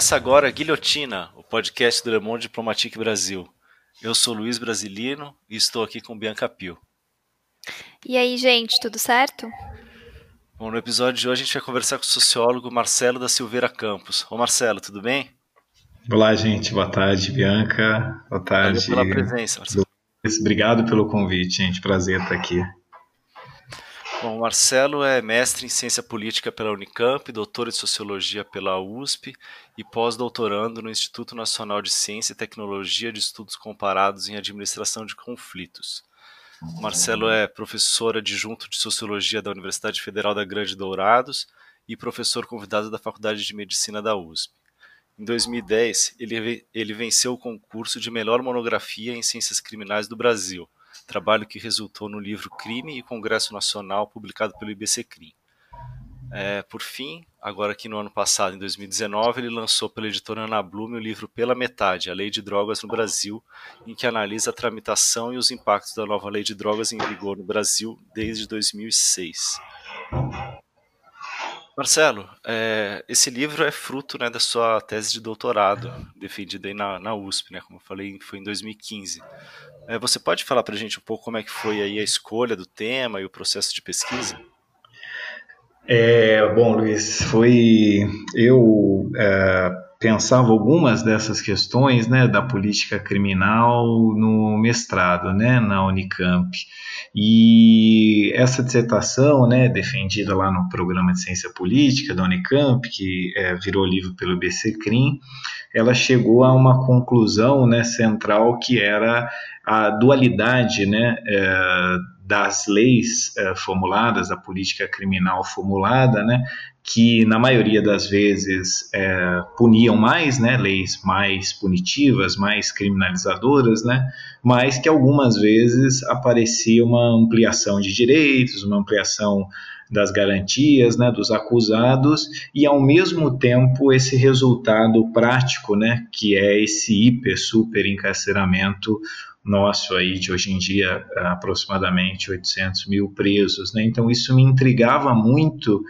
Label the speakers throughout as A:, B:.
A: Começa agora Guilhotina, o podcast do Le Monde Diplomatique Brasil. Eu sou Luiz Brasilino e estou aqui com Bianca Pio.
B: E aí, gente, tudo certo?
A: Bom, no episódio de hoje a gente vai conversar com o sociólogo Marcelo da Silveira Campos. Ô Marcelo, tudo bem?
C: Olá, gente. Boa tarde, Bianca. Boa tarde.
A: Valeu pela presença, Marcelo.
C: Obrigado pelo convite, gente. Prazer estar aqui.
A: Bom, Marcelo é mestre em ciência política pela Unicamp, doutor em sociologia pela USP e pós-doutorando no Instituto Nacional de Ciência e Tecnologia de Estudos Comparados em Administração de Conflitos. Marcelo é professor adjunto de sociologia da Universidade Federal da Grande Dourados e professor convidado da Faculdade de Medicina da USP. Em 2010, ele, ele venceu o concurso de melhor monografia em ciências criminais do Brasil, trabalho que resultou no livro Crime e Congresso Nacional, publicado pelo IBCCRIM. É, por fim, agora aqui no ano passado, em 2019, ele lançou pela editora Ana Blume o livro Pela Metade, a Lei de Drogas no Brasil, em que analisa a tramitação e os impactos da nova lei de drogas em vigor no Brasil desde 2006. Marcelo, é, esse livro é fruto né, da sua tese de doutorado, defendida aí na, na USP, né, como eu falei, foi em 2015. É, você pode falar para a gente um pouco como é que foi aí a escolha do tema e o processo de pesquisa?
C: É, bom, Luiz, foi eu é, pensava algumas dessas questões, né, da política criminal no mestrado, né, na Unicamp. E essa dissertação, né, defendida lá no programa de ciência política da Unicamp, que é, virou livro pelo BC Crim, ela chegou a uma conclusão, né, central que era a dualidade, né, é, das leis é, formuladas, da política criminal formulada, né, que na maioria das vezes é, puniam mais, né, leis mais punitivas, mais criminalizadoras, né, mas que algumas vezes aparecia uma ampliação de direitos, uma ampliação das garantias, né, dos acusados e ao mesmo tempo esse resultado prático, né, que é esse hiper super encarceramento nosso aí de hoje em dia aproximadamente 800 mil presos, né? Então isso me intrigava muito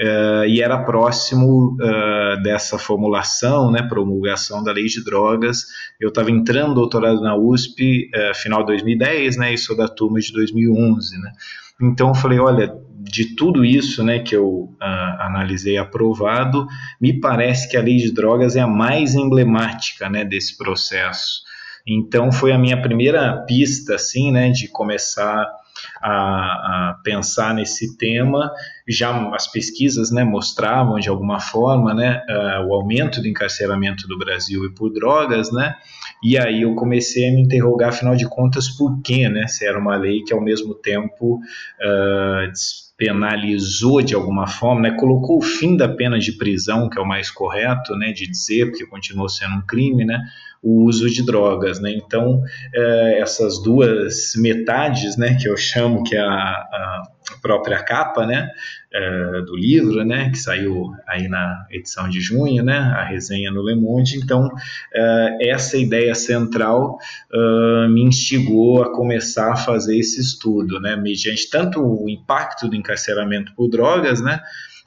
C: uh, e era próximo uh, dessa formulação, né, promulgação da lei de drogas. Eu estava entrando doutorado na USP uh, final de 2010, né, e sou da turma de 2011, né. Então eu falei, olha, de tudo isso, né, que eu analisei aprovado, me parece que a lei de drogas é a mais emblemática, né, desse processo. Então foi a minha primeira pista, assim, né, de começar a, a, pensar nesse tema. Já as pesquisas, né, mostravam de alguma forma, né, uh, o aumento do encarceramento do Brasil e por drogas, né. E aí eu comecei a me interrogar, afinal de contas, por quê, né? Se era uma lei que ao mesmo tempo uh, penalizou de alguma forma, né, colocou o fim da pena de prisão, que é o mais correto, né, de dizer, porque continuou sendo um crime, né, o uso de drogas, né? Então é, essas duas metades, né, que eu chamo que é a, a própria capa, né, é, do livro, né, que saiu aí na edição de junho, né, a resenha no Le Monde. Então é, essa ideia central uh, me instigou a começar a fazer esse estudo, né, mediante tanto o impacto do encarceramento por drogas, né,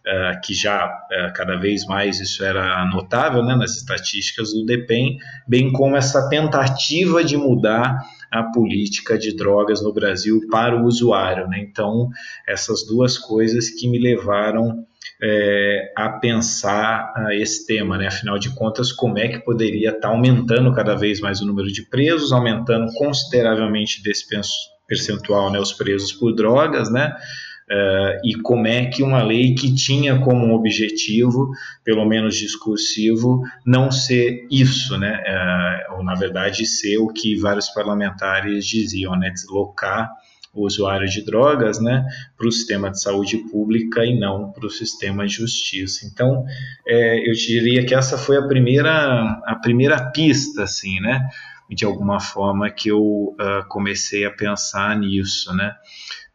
C: uh, que já uh, cada vez mais isso era notável né, nas estatísticas do DEPEN, bem como essa tentativa de mudar a política de drogas no Brasil para o usuário. Né? Então, essas duas coisas que me levaram é, a pensar uh, esse tema, né? Afinal de contas, como é que poderia estar tá aumentando cada vez mais o número de presos, aumentando consideravelmente desse percentual, né, os presos por drogas, né? Uh, e como é que uma lei que tinha como objetivo, pelo menos discursivo, não ser isso, né? Uh, ou na verdade ser o que vários parlamentares diziam, né? Deslocar o usuário de drogas, né, para o sistema de saúde pública e não para o sistema de justiça. Então, é, eu diria que essa foi a primeira a primeira pista, assim, né, de alguma forma que eu uh, comecei a pensar nisso, né.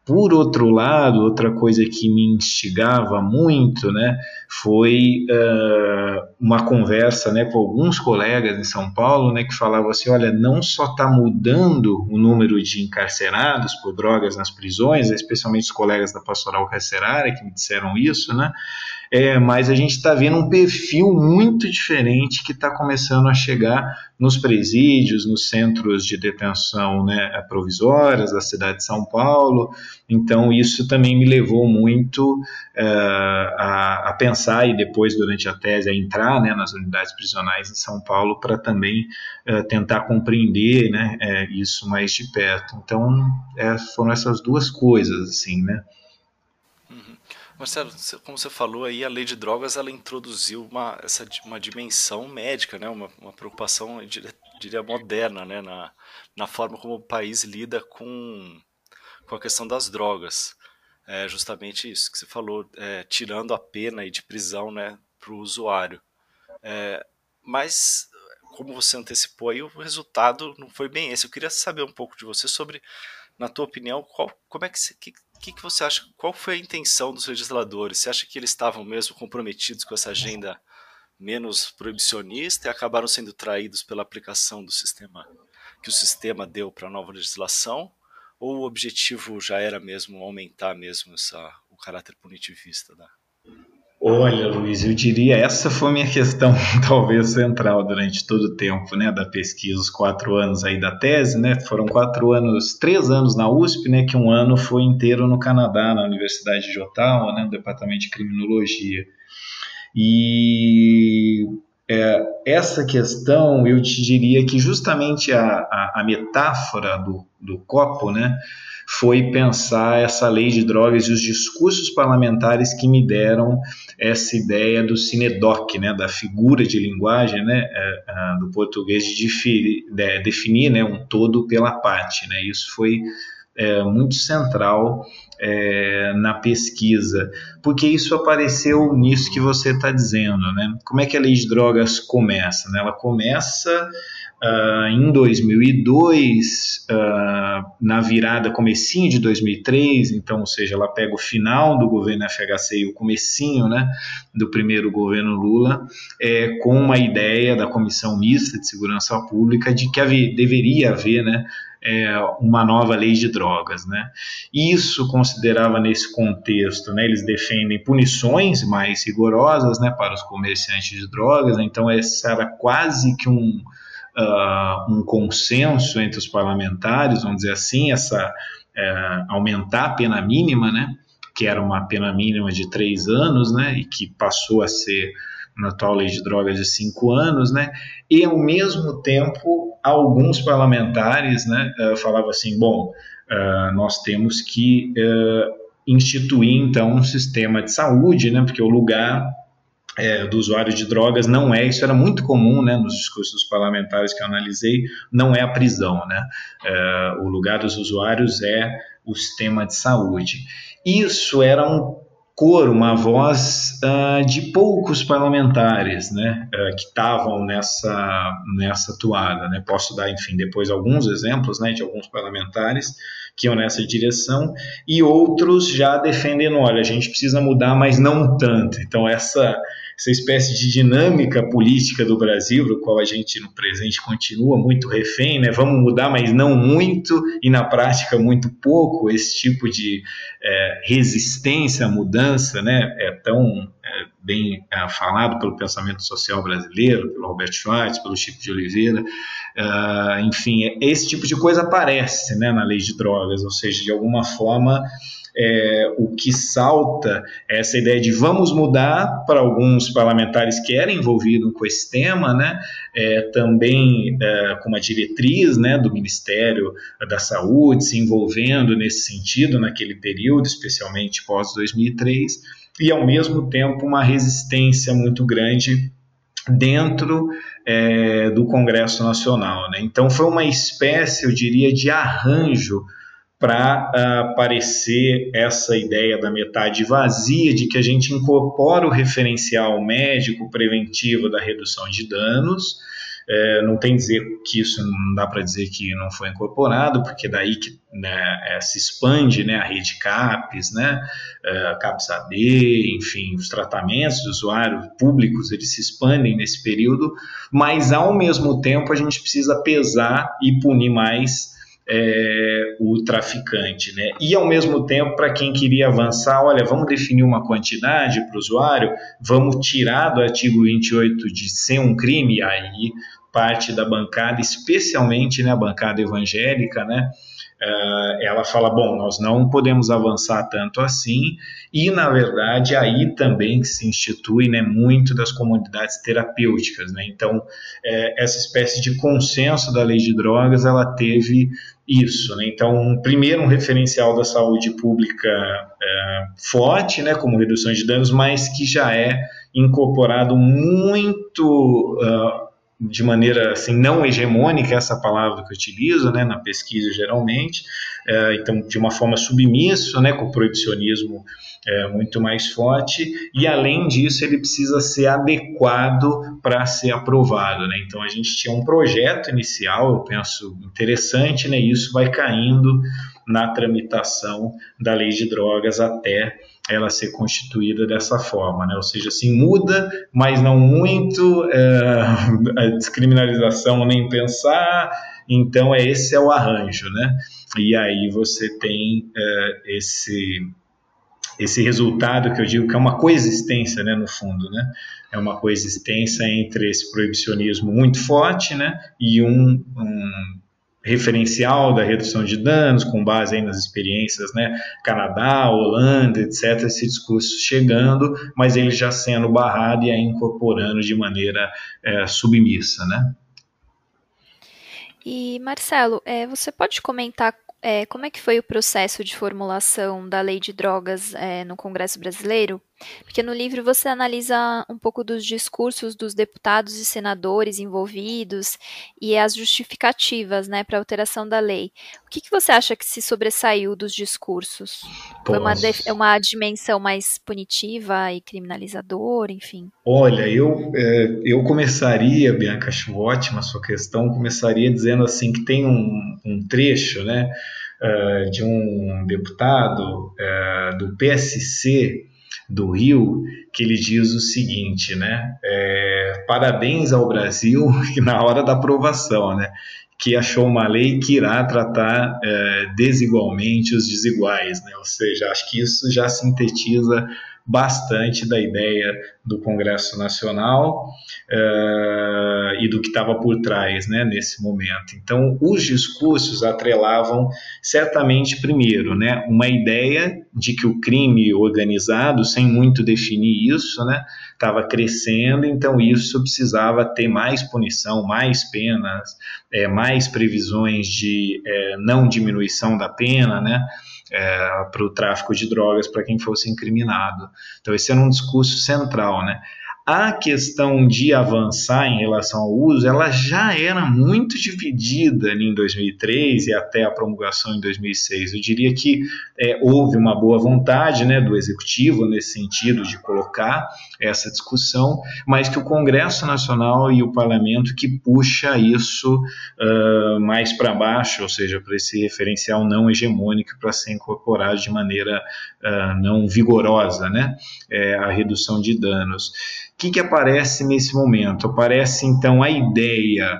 C: Por outro lado, outra coisa que me instigava muito, né, foi uh, uma conversa, né, com alguns colegas em São Paulo, né, que falavam assim, olha, não só está mudando o número de encarcerados por drogas nas prisões, especialmente os colegas da pastoral carcerária que me disseram isso, né, é, mas a gente está vendo um perfil muito diferente que está começando a chegar nos presídios, nos centros de detenção né, provisórias da cidade de São Paulo. Então, isso também me levou muito uh, a, a, pensar e depois, durante a tese, a entrar né, nas unidades prisionais em São Paulo para também uh, tentar compreender né, uh, isso mais de perto. Então, é, foram essas duas coisas, assim, né?
A: Marcelo, como você falou aí, a lei de drogas ela introduziu uma, essa, uma dimensão médica, né? uma, uma preocupação, eu diria, moderna, né? na, na forma como o país lida com, com a questão das drogas. É justamente isso que você falou, é, tirando a pena de prisão né, para o usuário. É, mas, como você antecipou aí, o resultado não foi bem esse. Eu queria saber um pouco de você sobre, na tua opinião, qual, como é que, que que, que você acha? Qual foi a intenção dos legisladores? Você acha que eles estavam mesmo comprometidos com essa agenda menos proibicionista e acabaram sendo traídos pela aplicação do sistema que o sistema deu para a nova legislação? Ou o objetivo já era mesmo aumentar mesmo essa, o caráter punitivista da,
C: Olha, Luiz, eu diria essa foi minha questão talvez central durante todo o tempo, né, da pesquisa, os quatro anos aí da tese, né, foram quatro anos, três anos na USP, né, que um ano foi inteiro no Canadá, na Universidade de Ottawa, né, no Departamento de Criminologia. E é, essa questão, eu te diria que justamente a, a, a metáfora do, do copo, né, foi pensar essa lei de drogas e os discursos parlamentares que me deram essa ideia do cinedoc, né, da figura de linguagem, né, é, é, do português de definir, de definir né, um todo pela parte. Né, isso foi é, muito central é, na pesquisa, porque isso apareceu nisso que você está dizendo. Né? Como é que a lei de drogas começa? Né? Ela começa Uh, em 2002, uh, ah, na virada comecinho de 2003, então, ou seja, ela pega o final do governo FHC e o comecinho, né, do primeiro governo Lula, é, com uma ideia da Comissão Mista de Segurança Pública de que havia, deveria haver, né, é, uma nova lei de drogas, né? Isso considerava nesse contexto, né? Eles defendem punições mais rigorosas, né, para os comerciantes de drogas. Então essa era quase que um uh, um consenso entre os parlamentares, vamos dizer assim, essa uh, aumentar a pena mínima, né, que era uma pena mínima de três anos, né, e que passou a ser na atual lei de drogas de cinco anos, né, e ao mesmo tempo alguns parlamentares, né, uh, falavam assim, bom, uh, nós temos que uh, instituir então um sistema de saúde, né, porque o lugar é, do usuário de drogas não é, isso era muito comum né, nos discursos parlamentares que eu analisei, não é a prisão. Né? É, o lugar dos usuários é o sistema de saúde. Isso era um coro, uma voz uh, de poucos parlamentares né, uh, que estavam nessa, nessa toada. Né? Posso dar, enfim, depois alguns exemplos né, de alguns parlamentares que iam nessa direção e outros já defendendo, olha, a gente precisa mudar, mas não tanto. Então, essa essa espécie de dinâmica política do Brasil, do qual a gente no presente continua muito refém, né? Vamos mudar, mas não muito, e na prática muito pouco. Esse tipo de é, resistência à mudança, né? É tão é, bem é, falado pelo pensamento social brasileiro, pelo Roberto Schwartz, pelo Chico de Oliveira, uh, enfim, esse tipo de coisa aparece, né, na lei de drogas, ou seja, de alguma forma é, o que salta é essa ideia de vamos mudar para alguns parlamentares que eram envolvidos com esse tema, né? É, também é, com uma diretriz né, do Ministério da Saúde se envolvendo nesse sentido naquele período, especialmente pós 2003, e ao mesmo tempo uma resistência muito grande dentro é, do Congresso Nacional. Né? Então foi uma espécie, eu diria, de arranjo para uh, aparecer essa ideia da metade vazia de que a gente incorpora o referencial médico preventivo da redução de danos. É, não tem dizer que isso não dá para dizer que não foi incorporado, porque daí que né, é, se expande né, a rede CAPES, né, é, CAPES AD, enfim, os tratamentos de usuários públicos, eles se expandem nesse período, mas ao mesmo tempo a gente precisa pesar e punir mais é, o traficante. Né? E, ao mesmo tempo, para quem queria avançar, olha, vamos definir uma quantidade para o usuário, vamos tirar do artigo 28 de ser um crime, aí parte da bancada, especialmente né, a bancada evangélica, né, uh, ela fala, bom, nós não podemos avançar tanto assim, e na verdade aí também se institui né, muito das comunidades terapêuticas. Né? Então, é, essa espécie de consenso da lei de drogas, ela teve isso. Né? Então, primeiro, um referencial da saúde pública é, forte, né, como redução de danos, mas que já é incorporado muito uh, de maneira assim não hegemônica essa palavra que eu utilizo né, na pesquisa geralmente é, então de uma forma submisso né com o proibicionismo é, muito mais forte e além disso ele precisa ser adequado para ser aprovado né então a gente tinha um projeto inicial eu penso interessante né isso vai caindo na tramitação da lei de drogas até ela ser constituída dessa forma, né? ou seja, assim, muda, mas não muito, é, a descriminalização nem pensar, então é esse é o arranjo, né? E aí você tem é, esse esse resultado que eu digo que é uma coexistência, né, no fundo, né? É uma coexistência entre esse proibicionismo muito forte, né, e um, um referencial da redução de danos, com base nas experiências, né, Canadá, Holanda, etc., esse discurso chegando, mas ele já sendo barrado e aí incorporando de maneira é, submissa, né.
B: E Marcelo, é, você pode comentar é, como é que foi o processo de formulação da lei de drogas é, no Congresso Brasileiro? Porque no livro você analisa um pouco dos discursos dos deputados e senadores envolvidos e as justificativas né, para a alteração da lei. O que, que, você acha que se sobressaiu dos discursos? Foi uma, uma dimensão mais punitiva e criminalizadora, enfim?
C: Olha, eu, é, eu começaria, Bianca, acho ótima a sua questão, começaria dizendo assim que tem um, um trecho, né? Uh, de um deputado uh, do PSC do Rio, que ele diz o seguinte, né? É, parabéns ao Brasil na hora da aprovação, né? Que achou uma lei que irá tratar é, desigualmente os desiguais, né? Ou seja, acho que isso já sintetiza bastante da ideia do Congresso Nacional uh, e do que estava por trás né, nesse momento. Então, os discursos atrelavam certamente, primeiro, né, uma ideia de que o crime organizado, sem muito definir isso, né, estava crescendo, então isso precisava ter mais punição, mais penas, é, mais previsões de é, não diminuição da pena, né, é, para o tráfico de drogas para quem fosse incriminado. Então esse era um discurso central, né? A questão de avançar em relação ao uso, ela já era muito dividida em 2003 e até a promulgação em 2006. Eu diria que é, houve uma boa vontade né, do executivo nesse sentido de colocar essa discussão, mas que o Congresso Nacional e o Parlamento que puxa isso uh, mais para baixo, ou seja, para esse referencial não hegemônico para ser incorporado de maneira uh, não vigorosa, né, é, a redução de danos. O que, que aparece nesse momento? Aparece então a ideia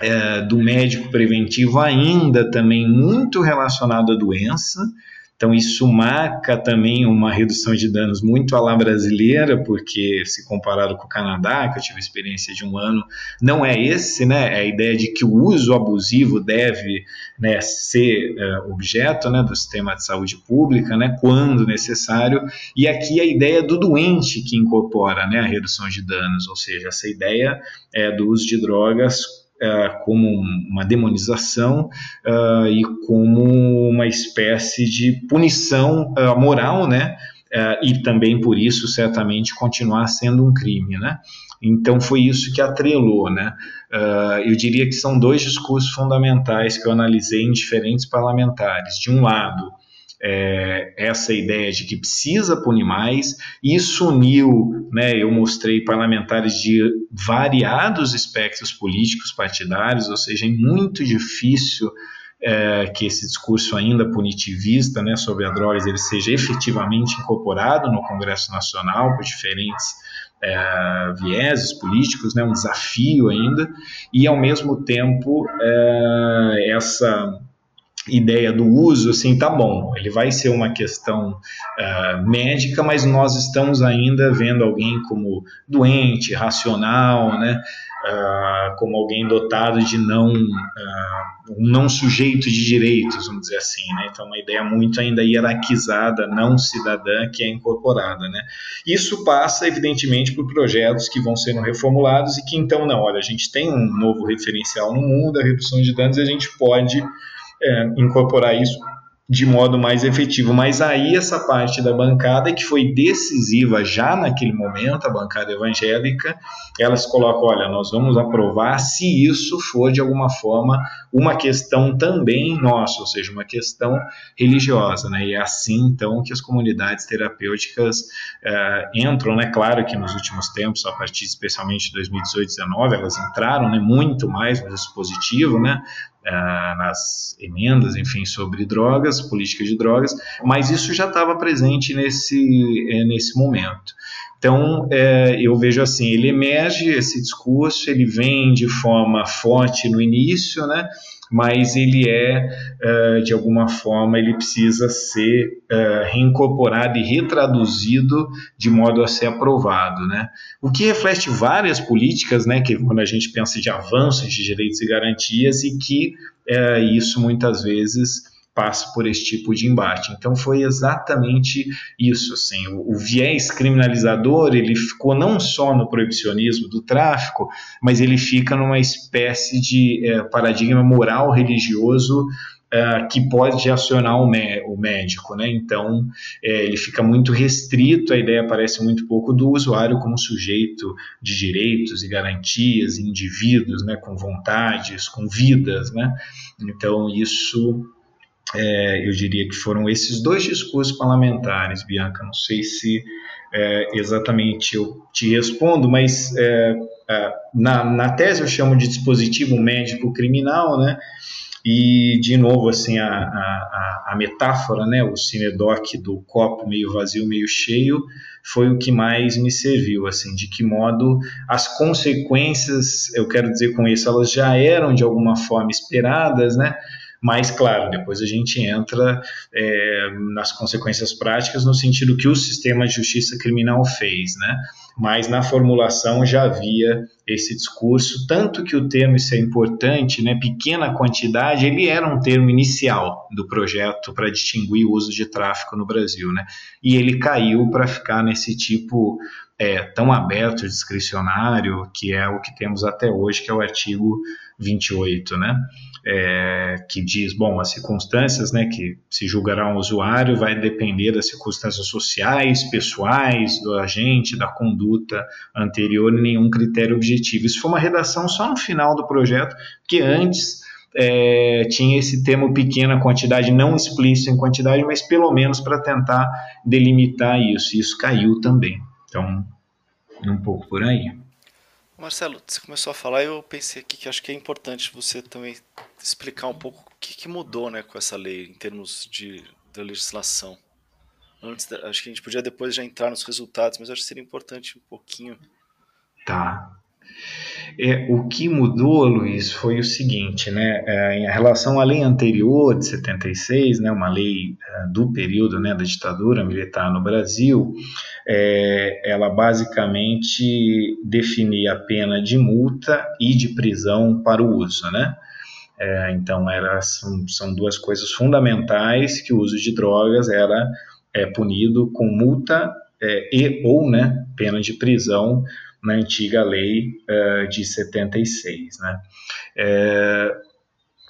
C: é, do médico preventivo ainda também muito relacionado à doença, então, isso marca também uma redução de danos muito à la brasileira, porque se comparado com o Canadá, que eu tive experiência de um ano, não é esse, né? É a ideia de que o uso abusivo deve né, ser é, objeto né, do sistema de saúde pública, né, quando necessário, e aqui a ideia do doente que incorpora né, a redução de danos, ou seja, essa ideia é, do uso de drogas como uma demonização uh, e como uma espécie de punição uh, moral, né? E também por isso certamente continuar sendo um crime, né? Então foi isso que atrelou, né? eu diria que são dois discursos fundamentais que eu analisei em diferentes parlamentares. De um lado, é, essa ideia de que precisa punir mais. Isso uniu, né, eu mostrei parlamentares de variados espectros políticos partidários, ou seja, é muito difícil é, que esse discurso ainda punitivista né, sobre a drogas ele seja efetivamente incorporado no Congresso Nacional por diferentes é, vieses políticos, né, um desafio ainda, e ao mesmo tempo é, essa ideia do uso, assim, tá bom, ele vai ser uma questão uh, médica, mas nós estamos ainda vendo alguém como doente, racional, né, uh, como alguém dotado de não, uh, um não sujeito de direitos, vamos dizer assim, né, então uma ideia muito ainda hierarquizada, não cidadã, que é incorporada, né. Isso passa, evidentemente, por projetos que vão sendo reformulados e que então, não, olha, a gente tem um novo referencial no mundo, a redução de danos, e a gente pode é, incorporar isso de modo mais efetivo. Mas aí essa parte da bancada que foi decisiva já naquele momento, a bancada evangélica, elas colocam, olha, nós vamos aprovar se isso for de alguma forma uma questão também nossa, ou seja, uma questão religiosa, né? E é assim então que as comunidades terapêuticas uh, entram, né? Claro que nos últimos tempos, a partir especialmente de 2018, 2019, elas entraram, né? Muito mais no dispositivo, né? Uh, nas emendas, enfim, sobre drogas, política de drogas, mas isso já estava presente nesse, é, nesse momento. Então, é, eu vejo assim, ele emerge, esse discurso, ele vem de forma forte no início, né? mas ele é, uh, de alguma forma, ele precisa ser uh, reincorporado e retraduzido de modo a ser aprovado, né? O que reflete várias políticas, né, que quando a gente pensa de avanço de direitos e garantias e que uh, isso muitas vezes passa por esse tipo de embate. Então foi exatamente isso, assim, o, o, viés criminalizador ele ficou não só no proibicionismo do tráfico, mas ele fica numa espécie de é, paradigma moral religioso é, que pode acionar o, o médico, né? Então é, ele fica muito restrito, a ideia parece muito pouco do usuário como sujeito de direitos e garantias, indivíduos, né? Com vontades, com vidas, né? Então isso é, eu diria que foram esses dois discursos parlamentares, Bianca. Não sei se é, exatamente eu te respondo, mas é, é, na, na tese eu chamo de dispositivo médico criminal, né? E, de novo, assim, a, a, a metáfora, né, o cinedoc do copo meio vazio, meio cheio, foi o que mais me serviu, assim, de que modo as consequências, eu quero dizer com isso, elas já eram de alguma forma esperadas, né, mas, claro, depois a gente entra é, nas consequências práticas no sentido que o sistema de justiça criminal fez, né? Mas na formulação já havia esse discurso, tanto que o termo, isso é importante, né, pequena quantidade, ele era um termo inicial do projeto para distinguir o uso de tráfico no Brasil, né? E ele caiu para ficar nesse tipo é, tão aberto, discricionário, que é o que temos até hoje, que é o artigo 28, né? é, que diz, bom, as circunstâncias né, que se julgará um usuário vai depender das circunstâncias sociais, pessoais, do agente, da conduta anterior e nenhum critério objetivo. Isso foi uma redação só no final do projeto, que antes é, tinha esse termo pequena quantidade, não explícito em quantidade, mas pelo menos para tentar delimitar isso. Isso caiu também. Então, um pouco por aí.
A: Marcelo, você começou a falar e eu pensei aqui que acho que é importante você também explicar um pouco o que, que mudou né, com essa lei em termos de, de legislação. Antes, acho que a gente podia depois já entrar nos resultados, mas acho que seria importante um pouquinho.
C: Tá. É, o que mudou, Luiz, foi o seguinte, né, é, em relação à lei anterior de 76, né, uma lei é, do período né, da ditadura militar no Brasil, é, ela basicamente definia a pena de multa e de prisão para o uso, né, é, então era, são, são duas coisas fundamentais que o uso de drogas era é, punido com multa e ou né, pena de prisão na antiga lei uh, de 76. Né? É,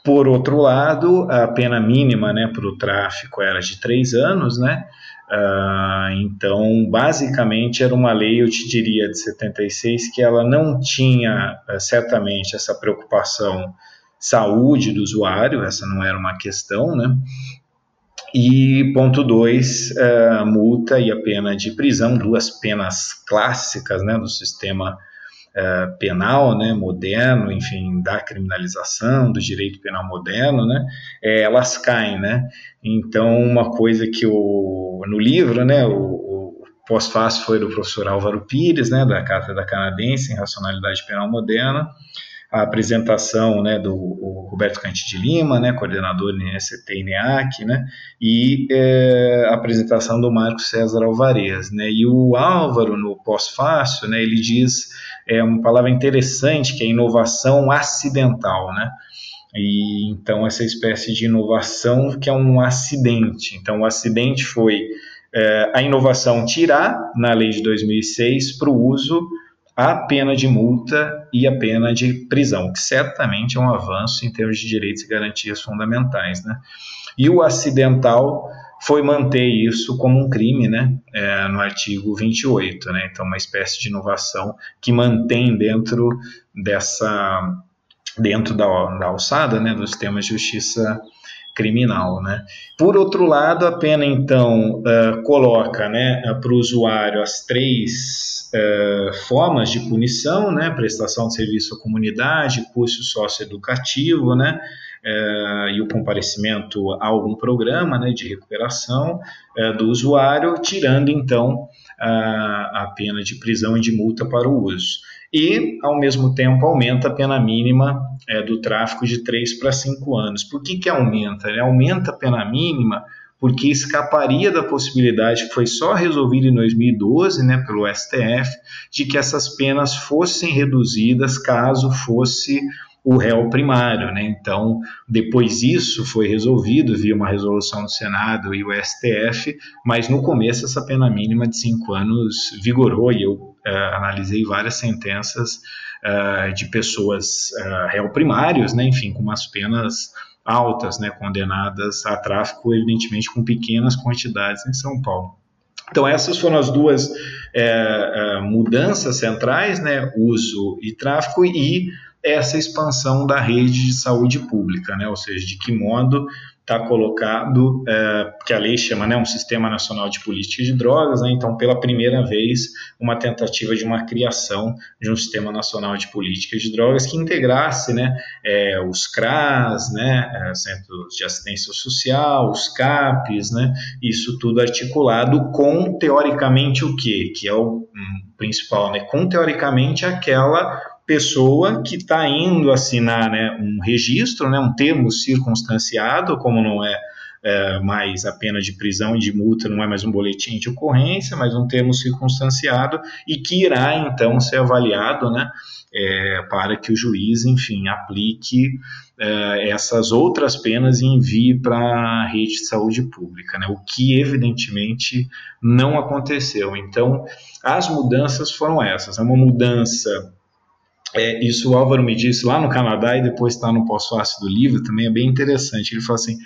C: por outro lado, a pena mínima né, para o tráfico era de três anos, né? Uh, então, basicamente, era uma lei, eu te diria, de 76, que ela não tinha uh, certamente essa preocupação saúde do usuário, essa não era uma questão, né? E ponto 2, uh, multa e a pena de prisão, duas penas clássicas né, do sistema uh, penal né, moderno, enfim, da criminalização, do direito penal moderno, né, é, elas caem. Né? Então, uma coisa que o, no livro, né, o, o pós-fácil foi do professor Álvaro Pires, né, da Cátedra Canadense em Racionalidade Penal Moderna, a apresentação né, do Roberto Cante de Lima, né, coordenador do INST e NEAC, né, e é, a apresentação do Marco César Alvarez. Né, e o Álvaro, no pós-fácil, né, ele diz é, uma palavra interessante, que é inovação acidental. Né, e, então, essa espécie de inovação que é um acidente. Então, o acidente foi é, a inovação tirar, na lei de 2006, para o uso a pena de multa e a pena de prisão, que certamente é um avanço em termos de direitos e garantias fundamentais. Né? E o acidental foi manter isso como um crime, né, é, no artigo 28, né, então uma espécie de inovação que mantém dentro dessa, dentro da, da alçada, né, do sistema de justiça criminal. Né? Por outro lado, a pena então uh, coloca né, para o usuário as três uh, formas de punição, né, prestação de serviço à comunidade, curso socioeducativo, né, uh, e o comparecimento a algum programa né, de recuperação do usuário, tirando então a, a pena de prisão e de multa para o uso e, ao mesmo tempo, aumenta a pena mínima é, do tráfico de 3 para 5 anos. Por que, que aumenta? Ele aumenta a pena mínima porque escaparia da possibilidade que foi só resolvida em 2012 né, pelo STF de que essas penas fossem reduzidas caso fosse o réu primário. Né? Então, depois isso foi resolvido via uma resolução do Senado e o STF, mas no começo essa pena mínima de cinco anos vigorou e eu analisei várias sentenças uh, de pessoas uh, réu primários, né? enfim, com umas penas altas, né, condenadas a tráfico, evidentemente com pequenas quantidades em São Paulo. Então essas foram as duas é, mudanças centrais, né, uso e tráfico e essa expansão da rede de saúde pública, né? ou seja, de que modo está colocado, é, que a lei chama né, um Sistema Nacional de Política de Drogas, né? então, pela primeira vez, uma tentativa de uma criação de um Sistema Nacional de Política de Drogas que integrasse né, é, os CRAS, né, é, Centros de Assistência Social, os CAPs, né, isso tudo articulado com, teoricamente, o quê? Que é o um, principal, né, com, teoricamente, aquela pessoa que está indo assinar né, um registro, né, um termo circunstanciado, como não é, é, mais a pena de prisão e de multa, não é mais um boletim de ocorrência, mas um termo circunstanciado e que irá então ser avaliado né, é, para que o juiz, enfim, aplique é, essas outras penas e envie para a rede de saúde pública, né, o que evidentemente não aconteceu. Então, as mudanças foram essas: é uma mudança é, isso o Álvaro me disse lá no Canadá e depois está no pós-fácil do livro, também é bem interessante. Ele fala assim: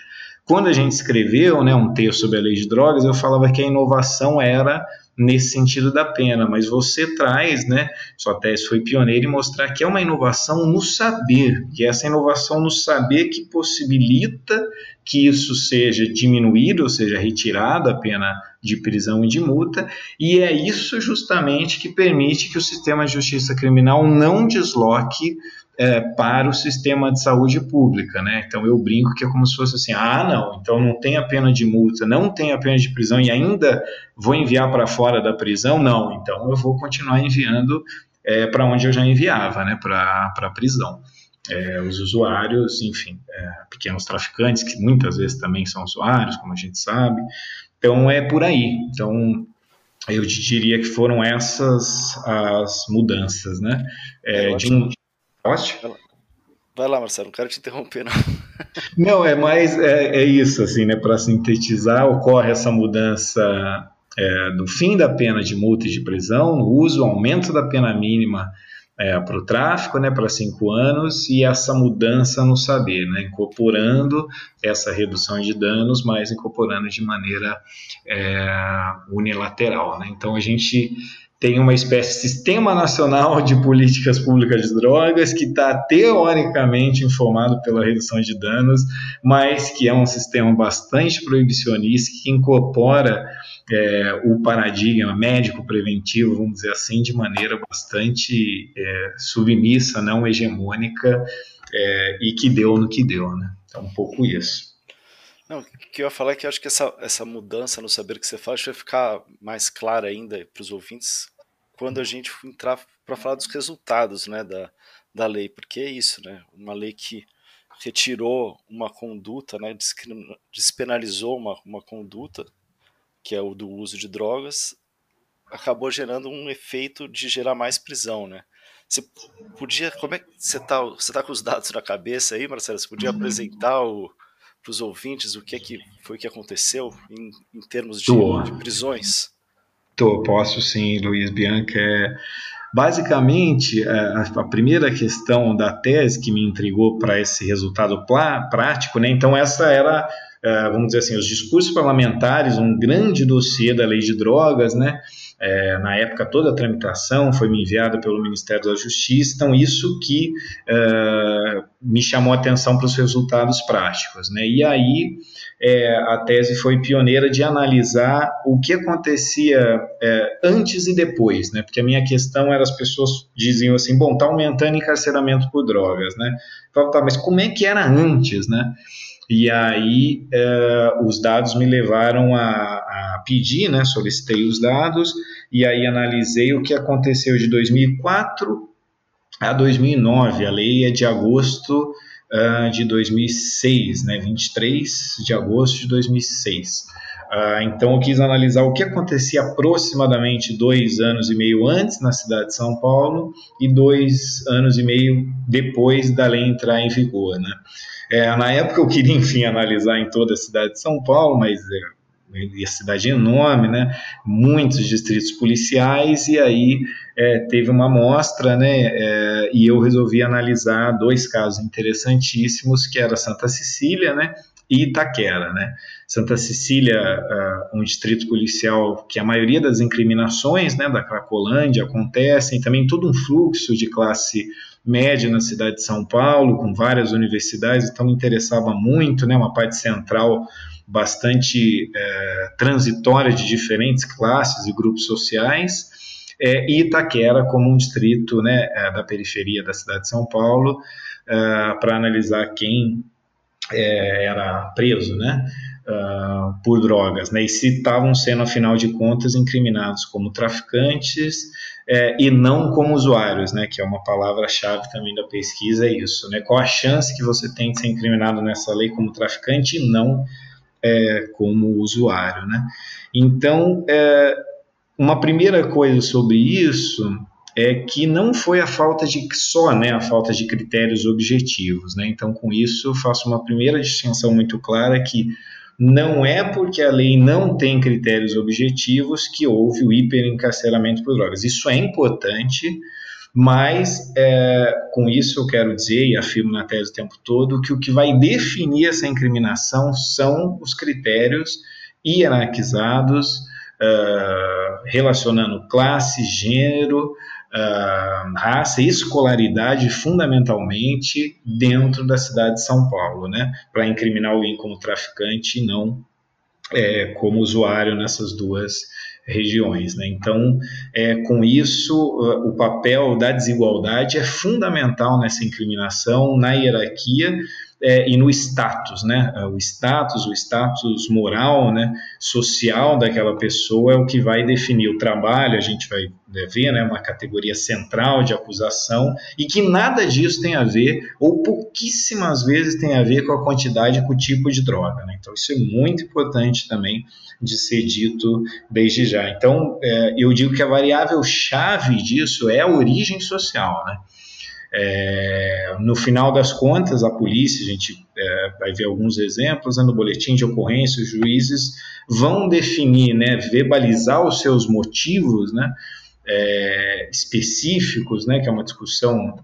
C: quando a gente escreveu né, um texto sobre a lei de drogas, eu falava que a inovação era nesse sentido da pena, mas você traz, né, sua tese foi pioneira em mostrar que é uma inovação no saber, que é essa inovação no saber que possibilita que isso seja diminuído, ou seja, retirada a pena de prisão e de multa, e é isso justamente que permite que o sistema de justiça criminal não desloque é, para o sistema de saúde pública, né? Então eu brinco que é como se fosse assim, ah, não, então não tem a pena de multa, não tem a pena de prisão e ainda vou enviar para fora da prisão, não, então eu vou continuar enviando é, para onde eu já enviava, né? Para a prisão. É, os usuários, enfim, é, pequenos traficantes, que muitas vezes também são usuários, como a gente sabe, então é por aí. Então eu diria que foram essas as mudanças, né? É, de um...
A: Ótimo. Vai lá, Marcelo, não quero te interromper, não.
C: Não, é mais é, é isso, assim, né? Para sintetizar, ocorre essa mudança é, do fim da pena de multa e de prisão, no uso, aumento da pena mínima é, para o tráfico, né, para cinco anos, e essa mudança no saber, né, incorporando essa redução de danos, mas incorporando de maneira é, unilateral. Né? Então a gente tem uma espécie de Sistema Nacional de Políticas Públicas de Drogas, que está teoricamente informado pela redução de danos, mas que é um sistema bastante proibicionista, que incorpora é, o paradigma médico preventivo, vamos dizer assim, de maneira bastante é, submissa, não hegemônica, é, e que deu no que deu. Né? Então, um pouco isso.
A: Não, o que eu ia falar é que eu acho que essa, essa mudança no saber que você faz vai ficar mais clara ainda para os ouvintes quando a gente entrar para falar dos resultados né, da, da lei, porque é isso, né? Uma lei que retirou uma conduta, né, despenalizou uma, uma conduta, que é o do uso de drogas, acabou gerando um efeito de gerar mais prisão, né? Você podia, como é que você tá, você tá com os dados na cabeça aí, Marcelo? Você podia apresentar o, para os ouvintes o que, é que foi que aconteceu em, em termos de, de, prisões?
C: Tô, posso sim, Luiz Bianca. É, basicamente, é, a, a, primeira questão da tese que me intrigou para esse resultado plá, prático, né? Então, essa era, é, vamos dizer assim, os discursos parlamentares, um grande dossiê da lei de drogas, né? É, na época, toda a tramitação foi me enviada pelo Ministério da Justiça, então isso que é, me chamou a atenção para os resultados práticos. Né? E aí é, a tese foi pioneira de analisar o que acontecia é, antes e depois, né? porque a minha questão era as pessoas diziam assim, bom, está aumentando encarceramento por drogas, né? Então, tá, mas como é que era antes, né? E aí é, os dados me levaram a, a, pedir, né, solicitei os dados e aí analisei o que aconteceu de 2004 a 2009. A lei é de agosto uh, de 2006, né, 23 de agosto de 2006. Uh, então eu quis analisar o que acontecia aproximadamente dois anos e meio antes na cidade de São Paulo e dois anos e meio depois da lei entrar em vigor, né? É, na época eu queria, enfim, analisar em toda a cidade de São Paulo, mas é, a cidade é enorme, né? Muitos distritos policiais, e aí é, teve uma amostra, né? É, e eu resolvi analisar dois casos interessantíssimos, que era Santa Cecília, né? E Itaquera, né? Santa Cecília, uh, um distrito policial que a maioria das incriminações, né, da Cracolândia acontecem, também todo um fluxo de classe média na cidade de São Paulo, com várias universidades, então me interessava muito, né, uma parte central bastante é, transitória de diferentes classes e grupos sociais, é, e Itaquera como um distrito né, é, da periferia da cidade de São Paulo, é, para analisar quem é, era preso, né? Uh, por drogas, né? E se estavam sendo, afinal de contas, incriminados como traficantes é, e não como usuários, né, que é uma palavra-chave também da pesquisa, é isso, né, qual a chance que você tem de ser incriminado nessa lei como traficante e não é, como usuário, né. Então, é, uma primeira coisa sobre isso é que não foi a falta de só, né, a falta de critérios objetivos, né, então com isso faço uma primeira distinção muito clara que não é porque a lei não tem critérios objetivos que houve o hiperencarceramento por drogas. Isso é importante, mas é, com isso eu quero dizer, e afirmo na tese o tempo todo, que o que vai definir essa incriminação são os critérios hierarquizados, uh, relacionando classe, gênero, uh, raça e escolaridade fundamentalmente dentro da cidade de São Paulo, né? Para incriminar alguém como traficante e não é, como usuário nessas duas regiões. Né? Então, é, com isso, o papel da desigualdade é fundamental nessa incriminação, na hierarquia é, e no status, né? O status, o status moral, né? Social daquela pessoa é o que vai definir o trabalho. A gente vai né, ver, né? Uma categoria central de acusação e que nada disso tem a ver ou pouquíssimas vezes tem a ver com a quantidade, com o tipo de droga. Né? Então isso é muito importante também de ser dito desde já. Então é, eu digo que a variável chave disso é a origem social, né? É, no final das contas, a polícia, a gente é, vai ver alguns exemplos, né, no boletim de ocorrência, os juízes vão definir, né, verbalizar os seus motivos né, é, específicos, né, que é uma discussão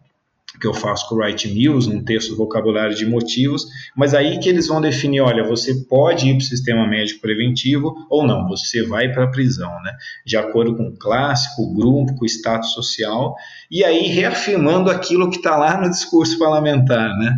C: que eu faço com o Wright Mills, num texto vocabulário de motivos, mas aí que eles vão definir, olha, você pode ir para o sistema médico preventivo ou não, você vai para a prisão, né? De acordo com o clássico, o grupo, com o status social, e aí reafirmando aquilo que está lá no discurso parlamentar, né?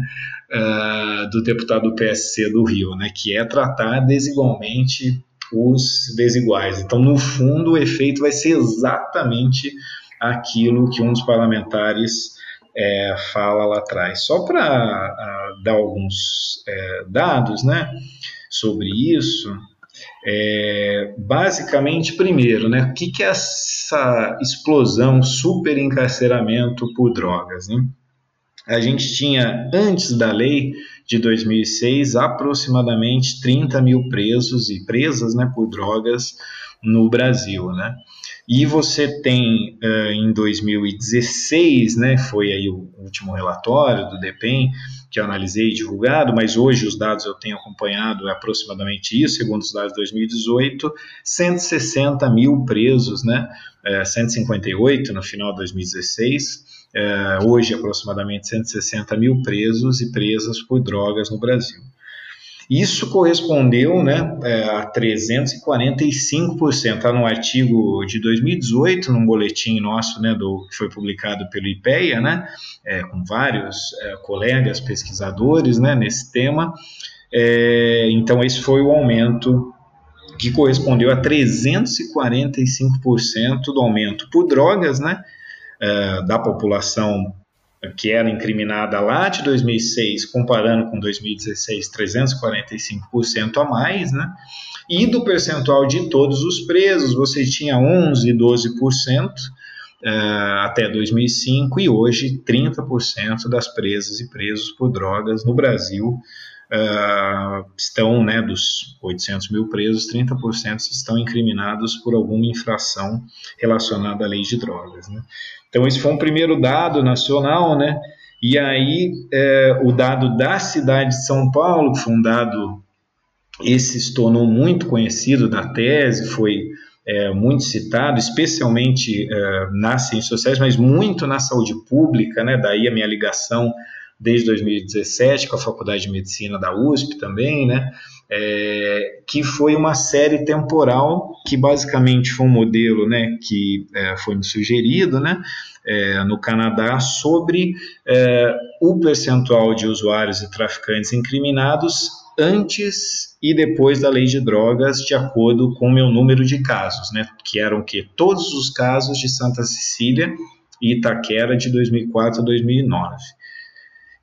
C: Uh, do deputado do PSC do Rio, né? Que é tratar desigualmente os desiguais. Então, no fundo, o efeito vai ser exatamente aquilo que um dos parlamentares é, fala lá atrás. Só para dar alguns é, dados né, sobre isso, é, basicamente, primeiro, né, o que, que é essa explosão, super encarceramento por drogas? Né? A gente tinha, antes da lei de 2006, aproximadamente 30 mil presos e presas né, por drogas no Brasil. Né? E você tem uh, em 2016, né, foi aí o último relatório do DEPEN que eu analisei e divulgado, mas hoje os dados eu tenho acompanhado é aproximadamente isso, segundo os dados de 2018, 160 mil presos, né, uh, 158 no final de 2016, uh, hoje aproximadamente 160 mil presos e presas por drogas no Brasil. Isso correspondeu né, é, a 345%. Está no artigo de 2018, num boletim nosso, né, do, que foi publicado pelo IPEA, né, é, com vários é, colegas pesquisadores né, nesse tema. É, então, esse foi o aumento que correspondeu a 345% do aumento por drogas né, é, da população que era incriminada lá de 2006, comparando com 2016, 345% a mais, né? E do percentual de todos os presos, você tinha 11, 12% uh, até 2005 e hoje 30% das presas e presos por drogas no Brasil uh, estão, né, dos 800 mil presos, 30% estão incriminados por alguma infração relacionada à lei de drogas, né? Então, esse foi um primeiro dado nacional, né? E aí, é, o dado da cidade de São Paulo, que foi um dado, esse se tornou muito conhecido da tese, foi é, muito citado, especialmente é, nas ciências sociais, mas muito na saúde pública, né? Daí a minha ligação desde 2017 com a Faculdade de Medicina da USP também, né? É, que foi uma série temporal que basicamente foi um modelo, né, que é, foi me sugerido, né, é, no Canadá sobre é, o percentual de usuários e traficantes incriminados antes e depois da lei de drogas, de acordo com o meu número de casos, né, que eram que todos os casos de Santa Cecília e Itaquera de 2004 a 2009.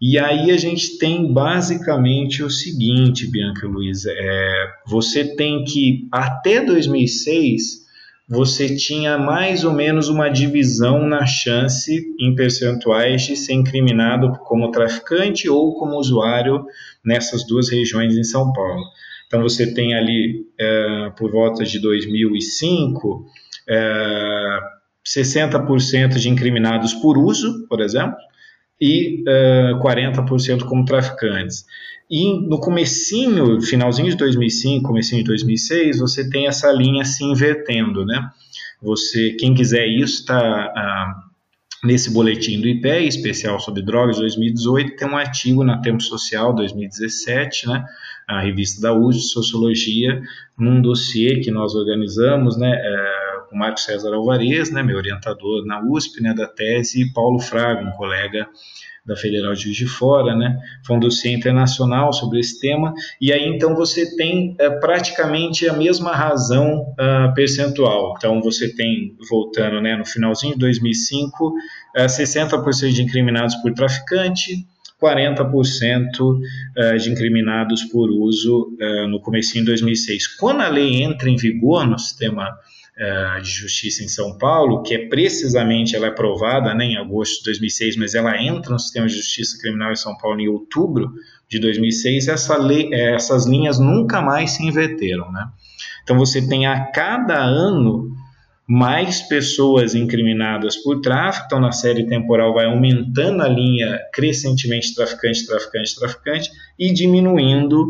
C: E aí a gente tem basicamente o seguinte, Bianca Luiz, é, você tem que até 2006 você tinha mais ou menos uma divisão na chance em percentuais de ser incriminado como traficante ou como usuário nessas duas regiões em São Paulo. Então você tem ali é, por volta de 2005 é, 60% de incriminados por uso, por exemplo, e uh, eh, 40% como traficantes. E no comecinho, finalzinho de 2005, comecinho de 2006, você tem essa linha se invertendo, né? Você, quem quiser isso, está ah, nesse boletim do IPE, especial sobre drogas 2018, tem um artigo na Tempo Social 2017, né? A revista da USP de Sociologia, num dossiê que nós organizamos, né? É, com César Alvarez, né, meu orientador na USP, né, da tese, e Paulo Fraga, um colega da Federal de Juiz de Fora, né? Foi um dossiê internacional sobre esse tema, e aí então você tem é, praticamente a mesma razão uh, percentual. Então você tem, voltando né, no finalzinho de 2005, uh, 60% de incriminados por traficante, 40% eh, de incriminados por uso uh, no começo de 2006. Quando a lei entra em vigor no sistema uh, de Justiça em São Paulo, que é precisamente, ela é aprovada né, em agosto de 2006, mas ela entra no sistema de Justiça Criminal em São Paulo em outubro de 2006, essa lei, eh, essas linhas nunca mais se inverteram. Né? Então você tem a cada ano mais pessoas incriminadas por tráfico, então na série temporal vai aumentando a linha crescentemente traficante, traficante, traficante e diminuindo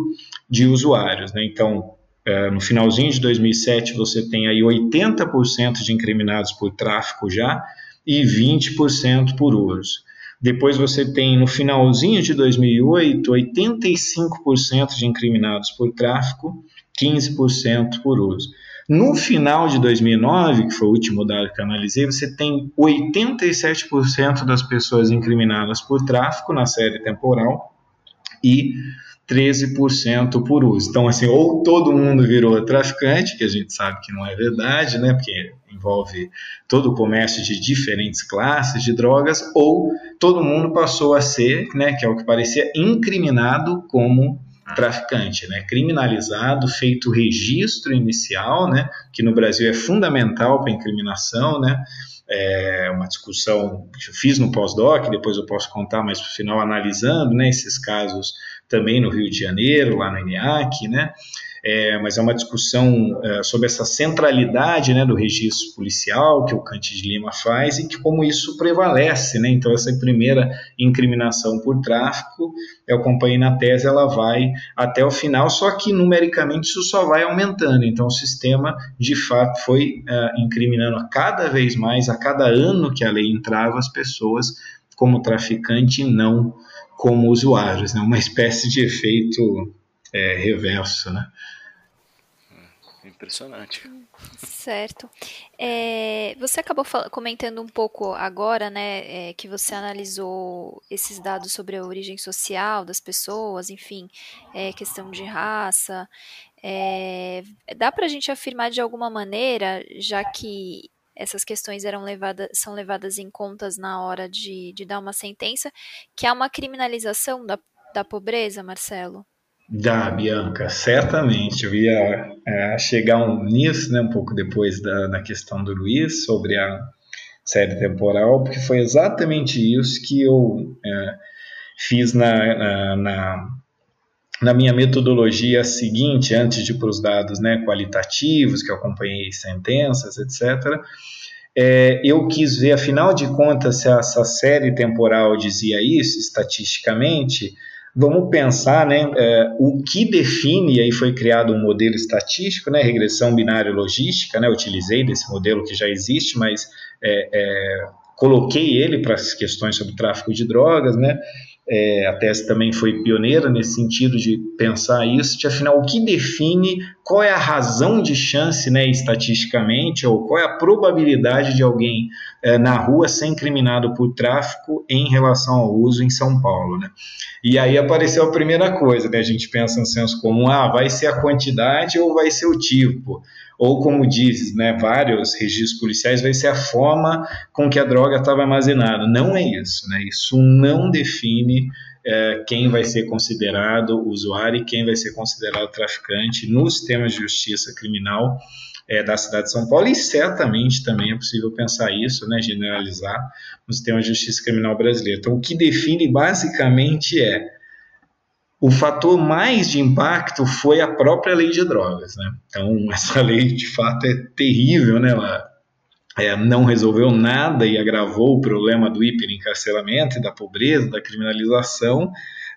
C: de usuários. Né? Então, é, no finalzinho de 2007 você tem aí 80% de incriminados por tráfico já e 20% por uso. Depois você tem, no finalzinho de 2008, 85% de incriminados por tráfico, 15% por uso. No final de 2009, que foi o último dado que eu analisei, você tem 87% das pessoas incriminadas por tráfico na série temporal e 13% por uso. Então, assim, ou todo mundo virou traficante, que a gente sabe que não é verdade, né? Porque envolve todo o comércio de diferentes classes de drogas, ou todo mundo passou a ser, né, que é o que parecia, incriminado como traficante, né, criminalizado, feito registro inicial, né, que no Brasil é fundamental para incriminação, né, é uma discussão que eu fiz no pós-doc, depois eu posso contar mais para o final, analisando né, esses casos também no Rio de Janeiro, lá no ENIAC, né, é, mas é uma discussão é, sobre essa centralidade né, do registro policial que o Cante de Lima faz e que como isso prevalece. Né? Então, essa primeira incriminação por tráfico, eu acompanhei na tese, ela vai até o final, só que numericamente isso só vai aumentando. Então, o sistema, de fato, foi uh, incriminando cada vez mais, a cada ano que a lei entrava, as pessoas como traficante não como usuários, né? uma espécie de efeito é, reverso. Né?
A: Impressionante.
B: Certo. É, você acabou comentando um pouco agora, né, é, que você analisou esses dados sobre a origem social das pessoas, enfim, é, questão de raça. É, dá para a gente afirmar de alguma maneira, já que essas questões eram levadas, são levadas em contas na hora de, de dar uma sentença, que há uma criminalização da, da pobreza, Marcelo?
C: Da Bianca, certamente. Eu ia é, chegar um, nisso, né, um pouco depois da, da questão do Luiz, sobre a série temporal, porque foi exatamente isso que eu é, fiz na, na, na, na, minha metodologia seguinte, antes de ir para os dados né, qualitativos, que eu acompanhei sentenças, etc. É, eu quis ver, afinal de contas, se essa série temporal dizia isso, estatisticamente Vamos pensar né, é, o que define, e aí foi criado um modelo estatístico, né, regressão binária logística, né, utilizei desse modelo que já existe, mas é, é, coloquei ele para as questões sobre tráfico de drogas, né, é, a tese também foi pioneira nesse sentido de pensar isso, de afinal, o que define qual é a razão de chance, né, estatisticamente, ou qual é a probabilidade de alguém é, na rua ser incriminado por tráfico em relação ao uso em São Paulo. Né? E aí apareceu a primeira coisa, né, a gente pensa no senso comum, ah, vai ser a quantidade ou vai ser o tipo? Ou como diz né, vários registros policiais, vai ser a forma com que a droga estava armazenada. Não é isso, né? Isso não define é, quem vai ser considerado usuário e quem vai ser considerado traficante no sistema de justiça criminal é, da cidade de São Paulo e certamente também é possível pensar isso, né, generalizar no sistema de justiça criminal brasileiro. Então, o que define basicamente é o fator mais de impacto foi a própria lei de drogas. Né? Então, essa lei de fato é terrível, né? ela é, não resolveu nada e agravou o problema do hiperencarceramento da pobreza, da criminalização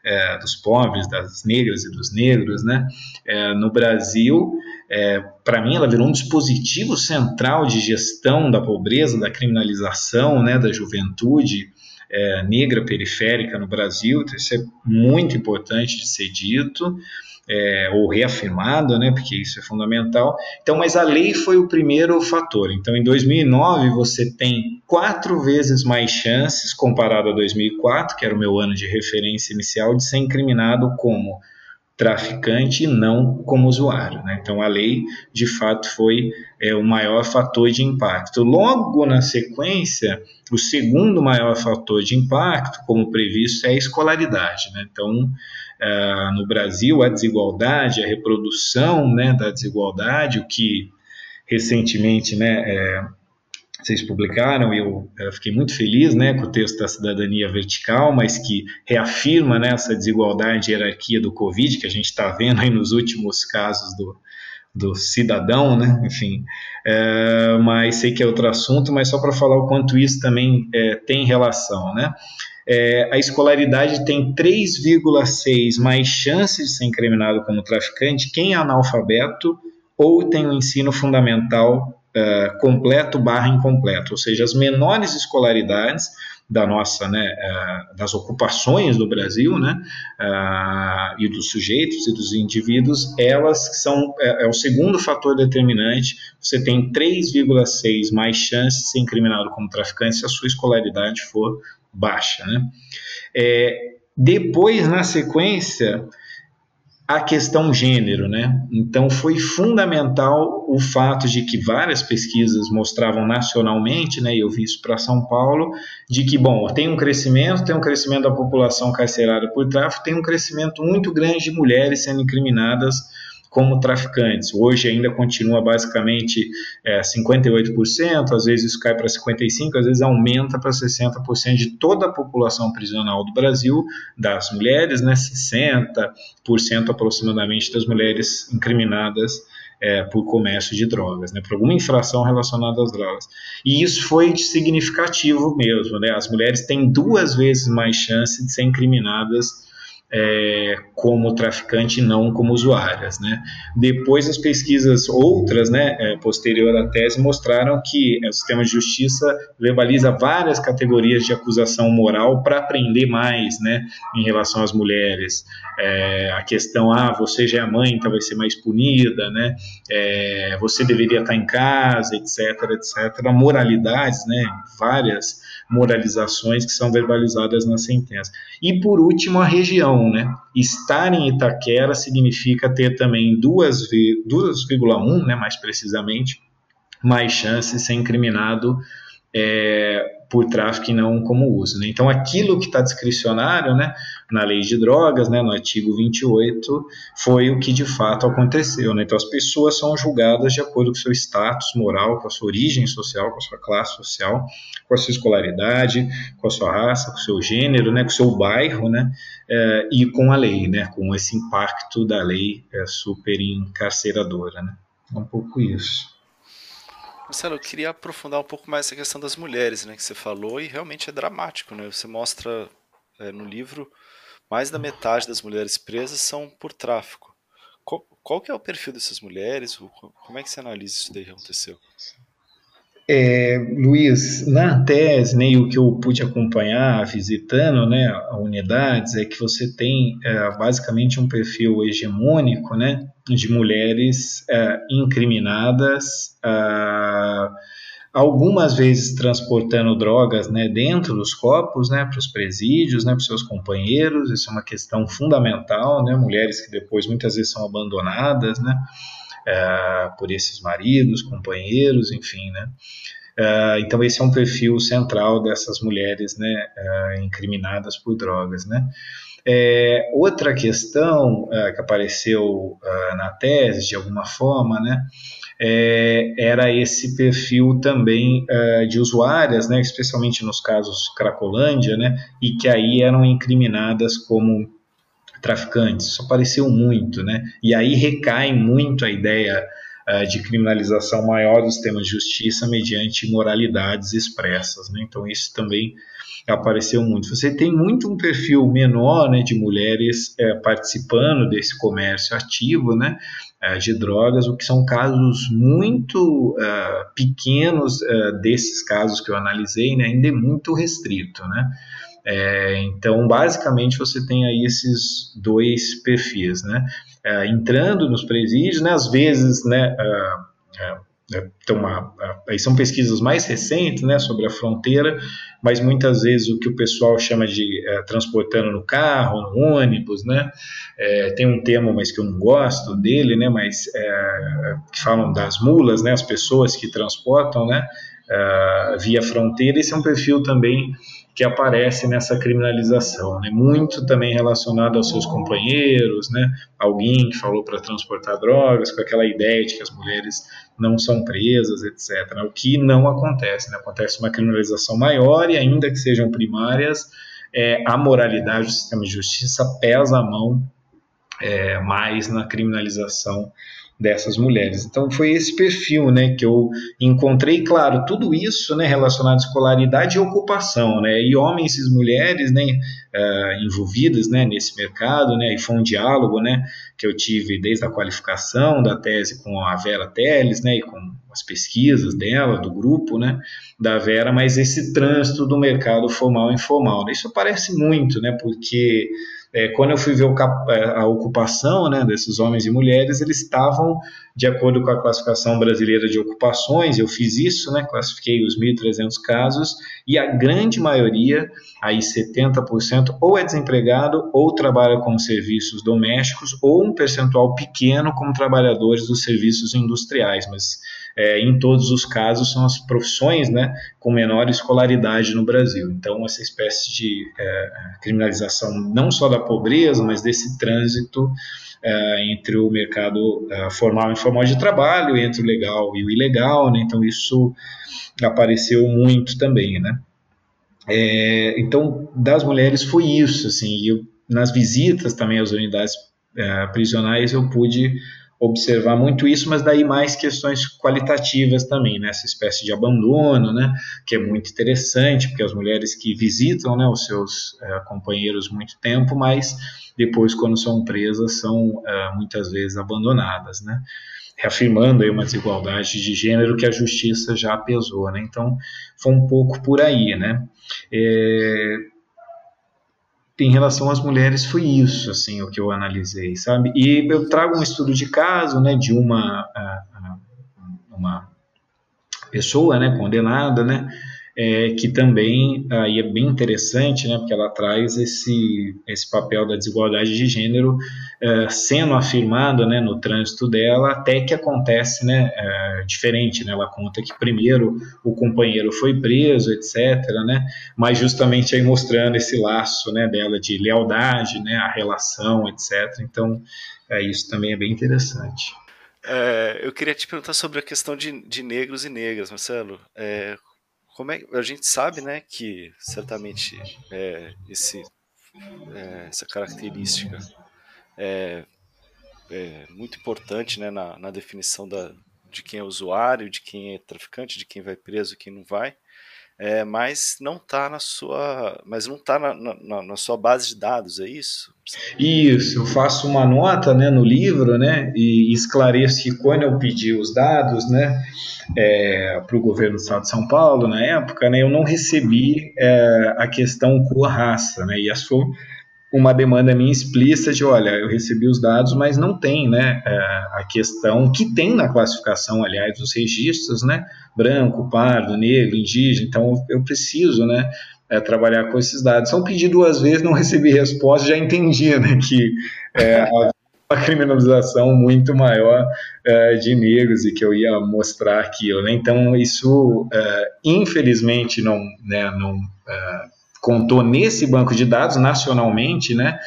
C: é, dos pobres, das negras e dos negros. Né? É, no Brasil, é, para mim, ela virou um dispositivo central de gestão da pobreza, da criminalização né, da juventude é, negra periférica no Brasil, isso é muito importante de ser dito. É, ou reafirmado, né, porque isso é fundamental. Então, mas a lei foi o primeiro fator. Então, em 2009 você tem quatro vezes mais chances comparado a 2004, que era o meu ano de referência inicial, de ser incriminado como traficante e não como usuário. Né? Então, a lei, de fato, foi é, o maior fator de impacto. Logo na sequência, o segundo maior fator de impacto, como previsto, é a escolaridade. Né? Então, é, no Brasil, a desigualdade, a reprodução né, da desigualdade, o que recentemente né, é, vocês publicaram, eu, eu fiquei muito feliz né, com o texto da cidadania vertical, mas que reafirma né, essa desigualdade e hierarquia do Covid que a gente está vendo aí nos últimos casos do, do cidadão, né? enfim, é, mas sei que é outro assunto, mas só para falar o quanto isso também é, tem relação. Né? É, a escolaridade tem 3,6 mais chances de ser incriminado como traficante quem é analfabeto ou tem o um ensino fundamental uh, completo barra incompleto, ou seja, as menores escolaridades da nossa, né, uh, das ocupações do Brasil, né, uh, e dos sujeitos e dos indivíduos, elas são é, é o segundo fator determinante. Você tem 3,6 mais chances de ser incriminado como traficante se a sua escolaridade for baixa, né. É, depois, na sequência, a questão gênero, né? Então foi fundamental o fato de que várias pesquisas mostravam nacionalmente, né? E eu vi isso para São Paulo, de que bom, tem um crescimento, tem um crescimento da população carcerária por tráfico, tem um crescimento muito grande de mulheres sendo incriminadas como traficantes. Hoje ainda continua basicamente é, 58%, às vezes isso cai para 55%, às vezes aumenta para 60% de toda a população prisional do Brasil, das mulheres, né, 60% aproximadamente das mulheres incriminadas é, por comércio de drogas, né, por alguma infração relacionada às drogas. E isso foi significativo mesmo. Né, as mulheres têm duas vezes mais chance de serem incriminadas é, como traficante não como usuárias. Né? Depois as pesquisas outras, né, é, posterior à tese, mostraram que o sistema de justiça verbaliza várias categorias de acusação moral para aprender mais né, em relação às mulheres. É, a questão, ah, você já é mãe, então vai ser mais punida, né? É, você deveria estar em casa, etc, etc. Moralidades, né? Várias moralizações que são verbalizadas na sentença. E por último, a região, né? Estar em Itaquera significa ter também 2,1, né, mais precisamente, mais chances de ser incriminado é, por tráfico e não como uso. Né? Então, aquilo que está discricionário né, na lei de drogas, né, no artigo 28, foi o que de fato aconteceu. Né? Então, as pessoas são julgadas de acordo com seu status moral, com a sua origem social, com a sua classe social, com a sua escolaridade, com a sua raça, com o seu gênero, né, com o seu bairro, né, é, e com a lei, né, com esse impacto da lei é, super encarceradora. Né? É um pouco isso.
A: Marcelo, eu queria aprofundar um pouco mais essa questão das mulheres, né, que você falou, e realmente é dramático, né? Você mostra é, no livro mais da metade das mulheres presas são por tráfico. Qual, qual que é o perfil dessas mulheres? Como é que você analisa isso daí que aconteceu?
C: É, Luiz, na tese, né, o que eu pude acompanhar visitando né, unidades é que você tem é, basicamente um perfil hegemônico né, de mulheres é, incriminadas, é, algumas vezes transportando drogas né, dentro dos corpos né, para os presídios, né, para os seus companheiros, isso é uma questão fundamental, né, mulheres que depois muitas vezes são abandonadas, né, é, por esses maridos, companheiros, enfim, né? Uh, então esse é um perfil central dessas mulheres né, uh, incriminadas por drogas. Né? É, outra questão uh, que apareceu na tese, de alguma forma, né, é, era esse perfil também de usuárias, né, especialmente nos casos Cracolândia, né, e que aí eram incriminadas como traficantes. Isso apareceu muito, né? E aí recai muito a ideia uh, de criminalização maior do sistema de justiça mediante moralidades expressas, né? Então isso também apareceu muito. Você tem muito um perfil menor né, de mulheres é, participando desse comércio ativo né, é, de drogas, o que são casos muito uh, pequenos uh, desses casos que eu analisei, né, ainda é muito restrito. Né? É, então, basicamente, você tem aí esses dois perfis, né? É, entrando nos presídios, né, às vezes, né, então, uma, aí são pesquisas mais recentes né, sobre a fronteira, mas muitas vezes o que o pessoal chama de é, transportando no carro, no ônibus, né, é, tem um termo, mas que eu não gosto dele, né, mas é, que falam das mulas, né, as pessoas que transportam né, via fronteira, esse é um perfil também que aparece nessa criminalização, né? muito também relacionado aos seus companheiros, né? alguém que falou para transportar drogas, com aquela ideia de que as mulheres não são presas, etc. O que não acontece, né? acontece uma criminalização maior e ainda que sejam primárias, é, a moralidade do sistema de justiça pesa a mão é, mais na criminalização dessas mulheres. Então foi esse perfil, né, que eu encontrei, claro, tudo isso, né, relacionado à escolaridade e ocupação, né, e homens e mulheres, né, uh, envolvidas, né, nesse mercado, né, e foi um diálogo, né, que eu tive desde a qualificação da tese com a Vera Teles, né, e com as pesquisas dela, do grupo, né, da Vera, mas esse trânsito do mercado formal e informal, né, isso aparece muito, né, porque é, quando eu fui ver é, a ocupação né, desses homens e mulheres, eles estavam de acordo com a classificação brasileira de ocupações, eu fiz isso, né, classifiquei os 1.300 casos, e a grande maioria, aí 70%, ou é desempregado, ou trabalha com serviços domésticos, ou um percentual pequeno como trabalhadores dos serviços industriais, mas é, em todos os casos, são as profissões né, com menor escolaridade no Brasil. Então, essa espécie de é, criminalização não só da pobreza, mas desse trânsito é, entre o mercado é, formal e informal de trabalho, entre o legal e o ilegal. Né? Então, isso apareceu muito também. Né? É, então, das mulheres foi isso. Assim, eu, nas visitas também às unidades é, prisionais, eu pude observar muito isso, mas daí mais questões qualitativas também, né? Essa espécie de abandono, né? Que é muito interessante, porque as mulheres que visitam, né, os seus é, companheiros muito tempo, mas depois, quando são presas, são é, muitas vezes abandonadas, né? Reafirmando aí uma desigualdade de gênero que a justiça já pesou, né? Então, foi um pouco por aí, né? É, em relação às mulheres foi isso, assim, o que eu analisei, sabe? E eu trago um estudo de caso, né, de uma uma pessoa, né, condenada, né, é, que também aí é bem interessante, né, porque ela traz esse, esse papel da desigualdade de gênero é, sendo afirmado né, no trânsito dela, até que acontece né, é, diferente. Né, ela conta que primeiro o companheiro foi preso, etc., né, mas justamente aí mostrando esse laço né, dela de lealdade, né, a relação, etc. Então, é, isso também é bem interessante.
A: É, eu queria te perguntar sobre a questão de, de negros e negras, Marcelo. É, como é, a gente sabe, né, que certamente é, esse, é, essa característica é, é, muito importante né, na, na definição da, de quem é usuário, de quem é traficante, de quem vai preso, quem não vai é, mas não está na sua, mas não tá na, na, na, sua base de dados, é isso?
C: Isso, eu faço uma nota, né, no livro, né, e esclareço que quando eu pedi os dados, né, é, para o governo do Estado de São Paulo na época, né, eu não recebi é, a questão cor-raça, né, e sua uma demanda minha explícita de, olha, eu recebi os dados, mas não tem, né, é, a questão que tem na classificação, aliás, dos registros, né, branco, pardo, negro, indígena, então eu preciso, né, é, trabalhar com esses dados. Então pedi duas vezes, não recebi resposta, já entendi, né, que é, uma criminalização muito maior de negros e que eu ia mostrar aquilo, né, então isso, infelizmente, não, né, não contou nesse banco de dados nacionalmente, né?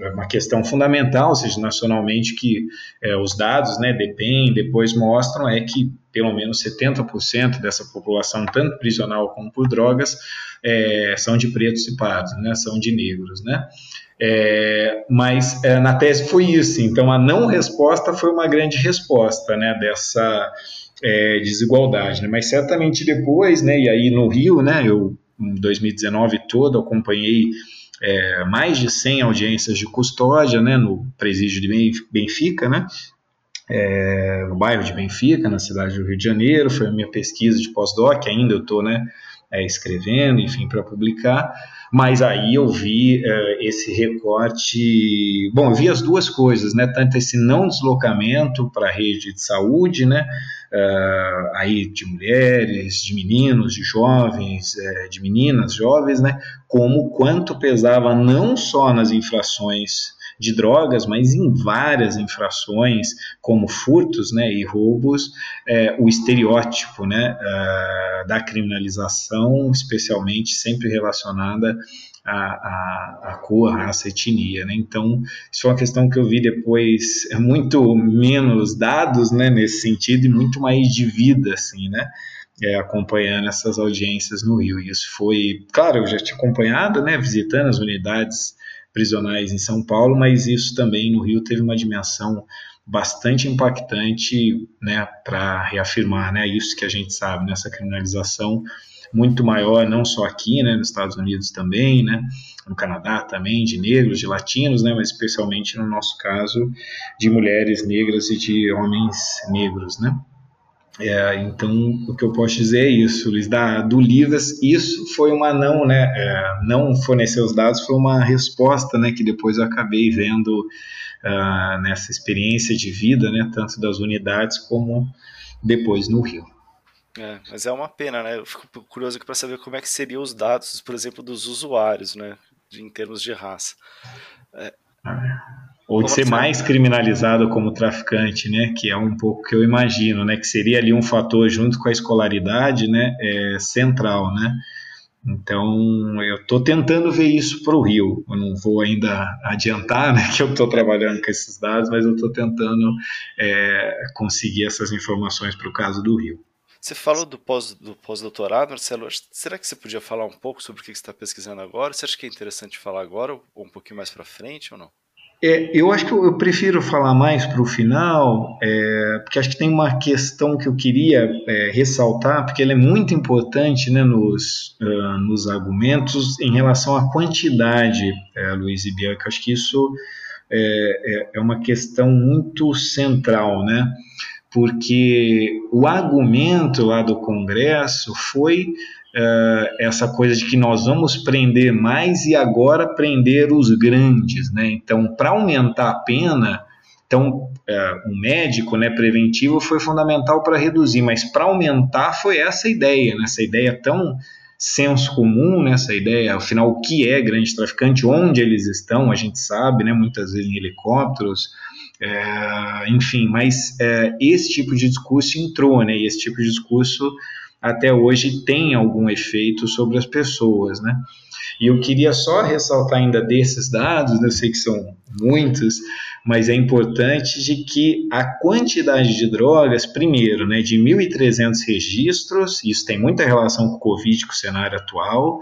C: É uma questão fundamental, ou seja, nacionalmente que é, os dados, né, dependem, depois mostram é que pelo menos 70% dessa população, tanto prisional como por drogas, é, são de pretos e pardos, né, são de negros, né. É, mas é, na tese foi isso, então a não resposta foi uma grande resposta, né, dessa é, desigualdade, né, mas certamente depois, né, e aí no Rio, né, eu 2019 todo, acompanhei é, mais de 100 audiências de custódia né, no presídio de Benfica, né, é, no bairro de Benfica, na cidade do Rio de Janeiro. Foi a minha pesquisa de pós-doc, ainda eu estou né, é, escrevendo, enfim, para publicar. Mas aí eu vi uh, esse recorte. Bom, eu vi as duas coisas, né? Tanto esse não deslocamento para a rede de saúde, né? Uh, aí de mulheres, de meninos, de jovens, uh, de meninas jovens, né? Como quanto pesava não só nas infrações de drogas, mas em várias infrações, como furtos né, e roubos, é, o estereótipo né, uh, da criminalização, especialmente sempre relacionada a cor, raça, etnia. Né? Então, isso foi uma questão que eu vi depois, é muito menos dados né, nesse sentido e muito mais de vida, assim, né? É, acompanhando essas audiências no Rio. E isso foi, claro, eu já tinha acompanhado, né, visitando as unidades prisionais em São Paulo, mas isso também no Rio teve uma dimensão bastante impactante, né, para reafirmar, né, isso que a gente sabe nessa criminalização muito maior, não só aqui, né, nos Estados Unidos também, né, no Canadá também, de negros, de latinos, né, mas especialmente no nosso caso, de mulheres negras e de homens negros, né. É, então, o que eu posso dizer é isso, Luiz, da, do Livas, isso foi uma não, né, é, não fornecer os dados foi uma resposta, né, que depois eu acabei vendo uh, nessa experiência de vida, né, tanto das unidades como depois no Rio.
A: É, mas é uma pena, né? Eu fico curioso aqui para saber como é que seriam os dados, por exemplo, dos usuários, né? em termos de raça. É.
C: Ou de ser mais criminalizado como traficante, né? Que é um pouco que eu imagino, né? Que seria ali um fator junto com a escolaridade, né? É, central, né? Então, eu estou tentando ver isso para o Rio. Eu não vou ainda adiantar né, que eu estou trabalhando com esses dados, mas eu estou tentando é, conseguir essas informações para o caso do Rio.
A: Você falou do pós-doutorado, pós Marcelo. Será que você podia falar um pouco sobre o que você está pesquisando agora? Você acha que é interessante falar agora ou um pouquinho mais para frente ou não?
C: É, eu acho que eu, prefiro falar mais para o final, é, porque acho que tem uma questão que eu queria é, ressaltar, porque ela é muito importante né, nos, uh, nos argumentos em relação à quantidade, é, Luiz e Bianca. Acho que isso é, é, é uma questão muito central, né? porque o argumento lá do Congresso foi uh, essa coisa de que nós vamos prender mais e agora prender os grandes, né? Então, para aumentar a pena, então uh, o médico, né, preventivo foi fundamental para reduzir, mas para aumentar foi essa ideia, né? essa ideia tão senso comum nessa né? ideia, afinal, o que é grande traficante, onde eles estão, a gente sabe, né, muitas vezes em helicópteros, é, enfim, mas é, esse tipo de discurso entrou, né? E esse tipo de discurso até hoje tem algum efeito sobre as pessoas, né? E eu queria só ressaltar ainda desses dados, né? eu sei que são muitos, mas é importante de que a quantidade de drogas, primeiro, né, de 1.300 registros, isso tem muita relação com o Covid, com o cenário atual,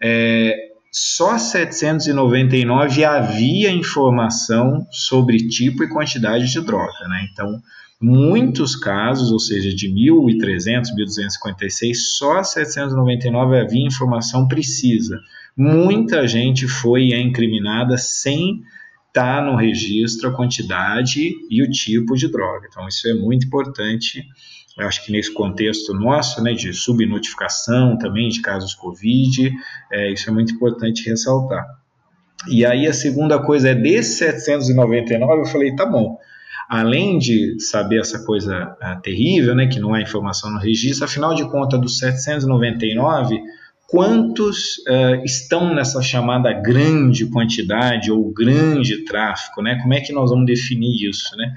C: é, só 799 havia informação sobre tipo e quantidade de droga, né? Então, muitos casos, ou seja, de 1.300, 1.256, só 799 havia informação precisa. Muita gente foi incriminada sem estar no registro a quantidade e o tipo de droga. Então, isso é muito importante eu acho que nesse contexto nosso, né, de subnotificação também de casos Covid, é, isso é muito importante ressaltar. E aí a segunda coisa é desses 799, eu falei, tá bom, além de saber essa coisa uh, terrível, né, que não há informação no registro, afinal de contas, dos 799, quantos uh, estão nessa chamada grande quantidade ou grande tráfico, né? Como é que nós vamos definir isso, né?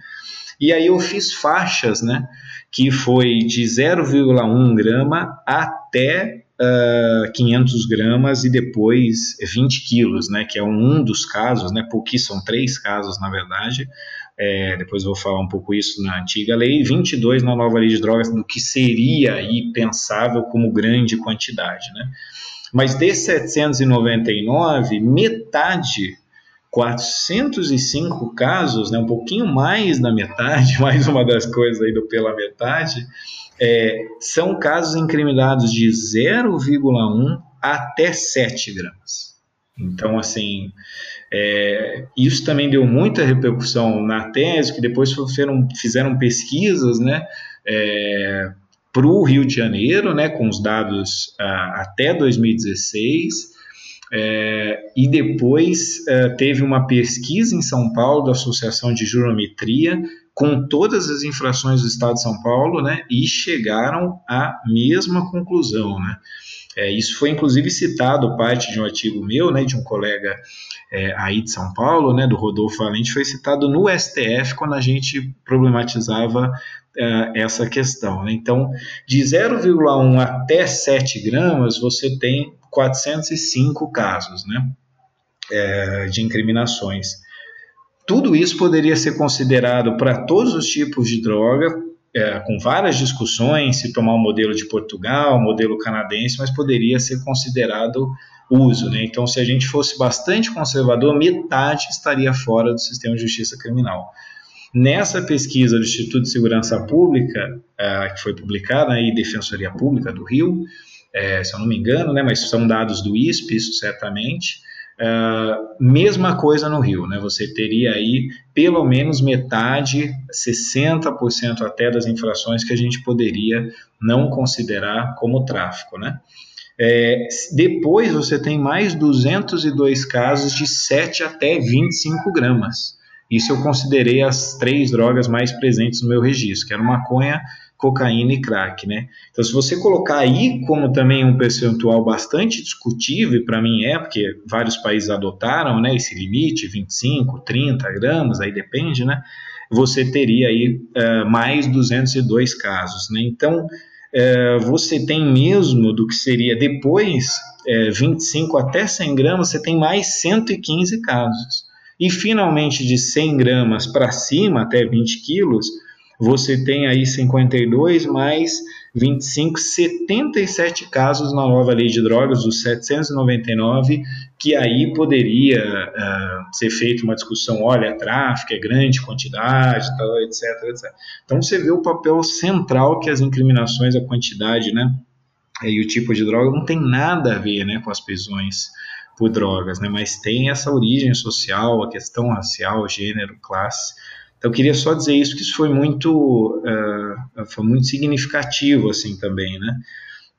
C: E aí eu fiz faixas, né? Que foi de 0,1 grama até uh, ah, 500 gramas e depois 20 quilos, né? Que é um dos casos, né? Porque são três casos, na verdade. É, depois vou falar um pouco isso na antiga lei, 22 na nova lei de drogas, do que seria aí pensável como grande quantidade, né? Mas desses 799, metade 405 casos, né, um pouquinho mais da metade, mais uma das coisas aí do pela metade, é, são casos incriminados de 0,1 até 7 gramas. Então, assim, é, isso também deu muita repercussão na tese, que depois fizeram, fizeram pesquisas, né, é, para o Rio de Janeiro, né, com os dados ah, até 2016, é, e depois é, teve uma pesquisa em São Paulo da Associação de Jurometria com todas as infrações do Estado de São Paulo, né, e chegaram à mesma conclusão, né. É, isso foi inclusive citado parte de um artigo meu, né, de um colega é, aí de São Paulo, né, do Rodolfo Valente, foi citado no STF quando a gente problematizava é, essa questão. Né? Então, de 0,1 até 7 gramas, você tem 405 casos né, é, de incriminações. Tudo isso poderia ser considerado para todos os tipos de droga, é, com várias discussões, se tomar o modelo de Portugal, o modelo canadense, mas poderia ser considerado uso. Né? Então, se a gente fosse bastante conservador, metade estaria fora do sistema de justiça criminal. Nessa pesquisa do Instituto de Segurança Pública, uh, que foi publicada aí, Defensoria Pública do Rio, é, se eu não me engano, né, mas são dados do ISP, isso certamente, uh, mesma coisa no Rio, né, você teria aí pelo menos metade, 60% até das infrações que a gente poderia não considerar como tráfico, né. É, depois você tem mais 202 casos de 7 até 25 gramas. Isso eu considerei as três drogas mais presentes no meu registro, que era maconha, cocaína e crack, né? Então, se você colocar aí como também um percentual bastante discutível, para mim é, porque vários países adotaram, né, esse limite, 25, 30 gramas, aí depende, né? Você teria aí uh, mais 202 casos, né? Então, uh, você tem mesmo do que seria depois uh, 25 até 100 gramas, você tem mais 115 casos. E finalmente de 100 gramas para cima, até 20 quilos, você tem aí 52 mais 25, 77 casos na nova lei de drogas, os 799, que aí poderia uh, ser feita uma discussão, olha, é tráfico, é grande quantidade, tal, etc, etc. Então você vê o papel central que as incriminações, a quantidade, né, e o tipo de droga não tem nada a ver, né, com as prisões por drogas, né? Mas tem essa origem social, a questão racial, gênero, classe. Então eu queria só dizer isso que isso foi muito uh, foi muito significativo assim também, né?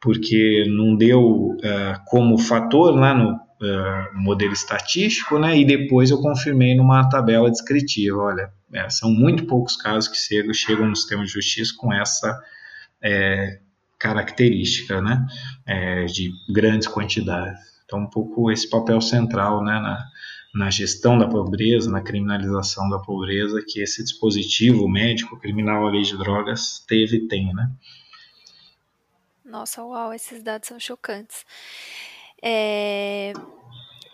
C: Porque não deu uh, como fator lá no uh, modelo estatístico, né? E depois eu confirmei numa tabela descritiva. Olha, é, são muito poucos casos que chegam, chegam no sistema de justiça com essa é, característica, né? É, de grandes quantidades. Então, um pouco esse papel central né, na, na gestão da pobreza, na criminalização da pobreza, que esse dispositivo médico criminal, a lei de drogas, teve e tem, né?
B: Nossa, uau, esses dados são chocantes. É,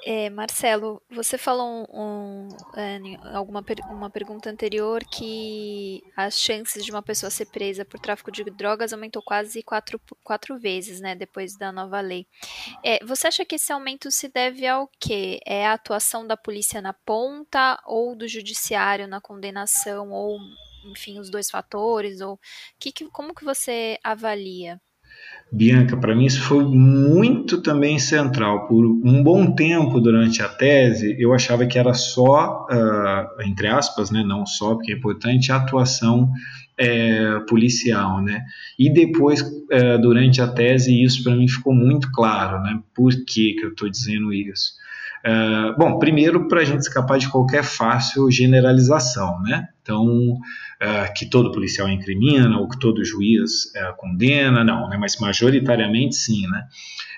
B: é, Marcelo, você falou um, um, é, alguma uma pergunta anterior que as chances de uma pessoa ser presa por tráfico de drogas aumentou quase quatro, quatro vezes, né, depois da nova lei. É, você acha que esse aumento se deve ao quê? É a atuação da polícia na ponta ou do judiciário na condenação ou, enfim, os dois fatores? Ou que, que como que você avalia?
C: Bianca, para mim isso foi muito também central. Por um bom tempo durante a tese, eu achava que era só, uh, entre aspas, né, não só, porque é importante, a atuação é, policial, né? E depois, uh, durante a tese, isso para mim ficou muito claro, né? Por que, que eu estou dizendo isso? Uh, bom, primeiro para a gente escapar de qualquer fácil generalização, né? Então, uh, que todo policial incrimina ou que todo juiz uh, condena, não, né? Mas majoritariamente sim, né?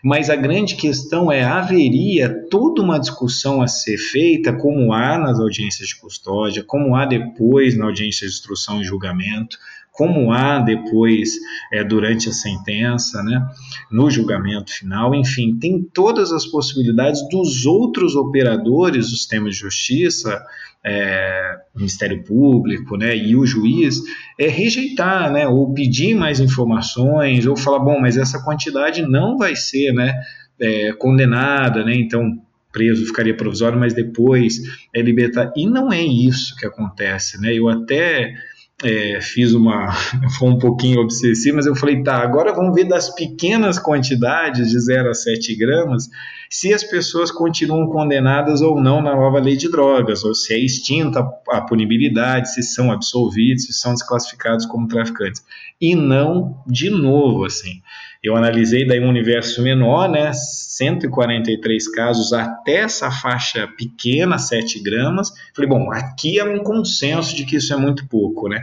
C: Mas a grande questão é haveria toda uma discussão a ser feita, como há nas audiências de custódia, como há depois na audiência de instrução e julgamento, como há depois é, durante a sentença, né, no julgamento final, enfim, tem todas as possibilidades dos outros operadores do sistema de justiça, é, Ministério Público, né, e o juiz, é rejeitar, né, ou pedir mais informações, ou falar, bom, mas essa quantidade não vai ser, né, é, condenada, né, então preso ficaria provisório, mas depois é libertar. E não é isso que acontece, né? Eu até é, fiz uma. Foi um pouquinho obsessivo, mas eu falei, tá, agora vamos ver das pequenas quantidades de 0 a 7 gramas, se as pessoas continuam condenadas ou não na nova lei de drogas, ou se é extinta a punibilidade, se são absolvidos, se são desclassificados como traficantes. E não de novo, assim. Eu analisei daí um universo menor, né, 143 casos até essa faixa pequena, 7 gramas. Falei, bom, aqui é um consenso de que isso é muito pouco, né?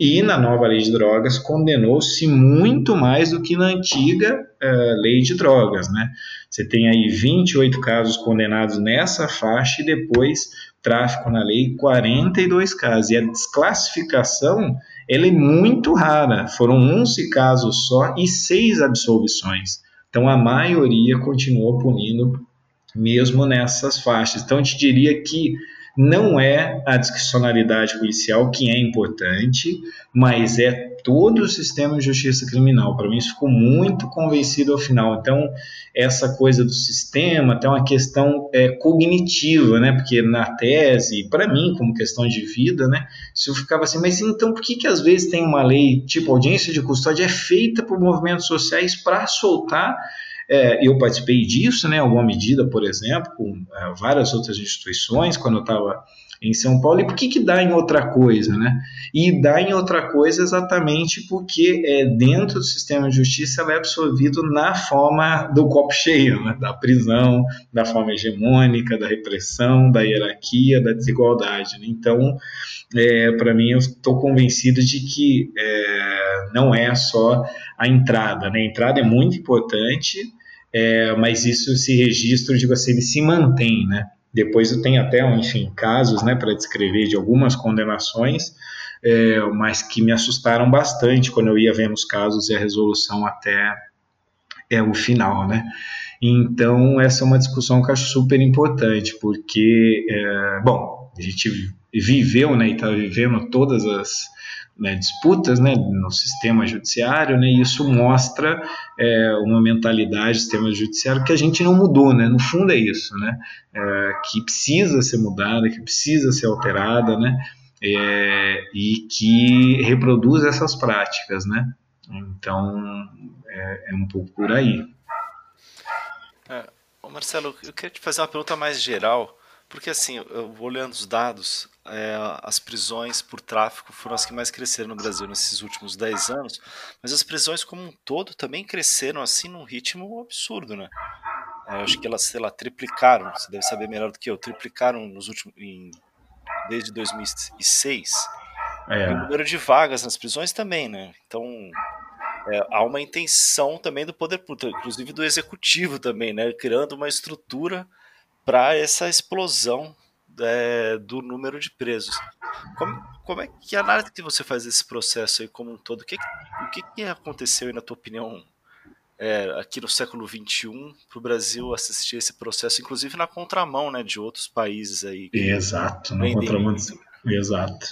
C: E na nova lei de drogas condenou-se muito mais do que na antiga uh, lei de drogas, né? Você tem aí 28 casos condenados nessa faixa e depois tráfico na lei 42 casos. E a desclassificação ela é muito rara. Foram 11 casos só e seis absolvições. Então a maioria continuou punindo mesmo nessas faixas. Então eu te diria que não é a discricionalidade policial que é importante, mas é todo o sistema de justiça criminal. Para mim, isso ficou muito convencido ao final. Então, essa coisa do sistema tem uma questão é, cognitiva, né? Porque na tese, para mim, como questão de vida, né? Eu ficava assim, mas então por que, que às vezes tem uma lei tipo audiência de custódia é feita por movimentos sociais para soltar é, eu participei disso, né, alguma medida, por exemplo, com é, várias outras instituições, quando eu estava em São Paulo, e por que, que dá em outra coisa, né? E dá em outra coisa exatamente porque é, dentro do sistema de justiça ela é absorvido na forma do copo cheio, né? da prisão, da forma hegemônica, da repressão, da hierarquia, da desigualdade. Né? Então, é, para mim, eu estou convencido de que é, não é só a entrada, né? A entrada é muito importante, é, mas isso se registra, digo assim, ele se mantém, né? Depois eu tenho até, enfim, casos, né, para descrever de algumas condenações, é, mas que me assustaram bastante quando eu ia vendo os casos e a resolução até é o final, né? Então essa é uma discussão que eu acho super importante, porque, é, bom, a gente viveu, né, e está vivendo todas as né, disputas né, no sistema judiciário, né, e isso mostra é, uma mentalidade do sistema judiciário que a gente não mudou, né, no fundo é isso, né, é, que precisa ser mudada, que precisa ser alterada, né, é, e que reproduz essas práticas, né, então é, é um pouco por aí.
A: É, Marcelo, eu queria te fazer uma pergunta mais geral, porque assim, eu olhando os dados, é, as prisões por tráfico foram as que mais cresceram no Brasil nesses últimos 10 anos, mas as prisões como um todo também cresceram assim num ritmo absurdo, né? É, acho que elas, sei lá, triplicaram, você deve saber melhor do que eu, triplicaram nos últimos, em, desde 2006. É. E o número de vagas nas prisões também, né? Então, é, há uma intenção também do poder público, inclusive do executivo também, né? Criando uma estrutura para essa explosão é, do número de presos. Como, como é que análise que você faz desse processo aí como um todo? O que, o que, que aconteceu aí, na tua opinião, é, aqui no século XXI para o Brasil assistir esse processo, inclusive na contramão né, de outros países aí?
C: Exato, na contramão. Exato.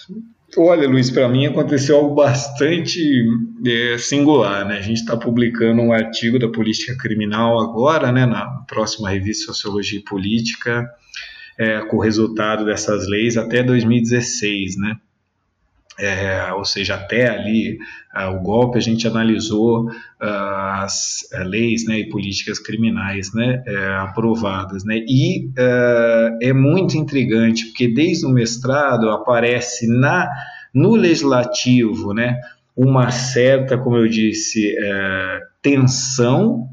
C: Olha, Luiz, para mim aconteceu algo bastante é, singular. Né? A gente está publicando um artigo da política criminal agora, né, na próxima revista Sociologia e Política, é, com o resultado dessas leis até 2016, né? É, ou seja, até ali uh, o golpe a gente analisou uh, as uh, leis né, e políticas criminais né, é, aprovadas. Né, e é muito intrigante, porque desde o mestrado aparece na, no legislativo né, uma certa, como eu disse, tensão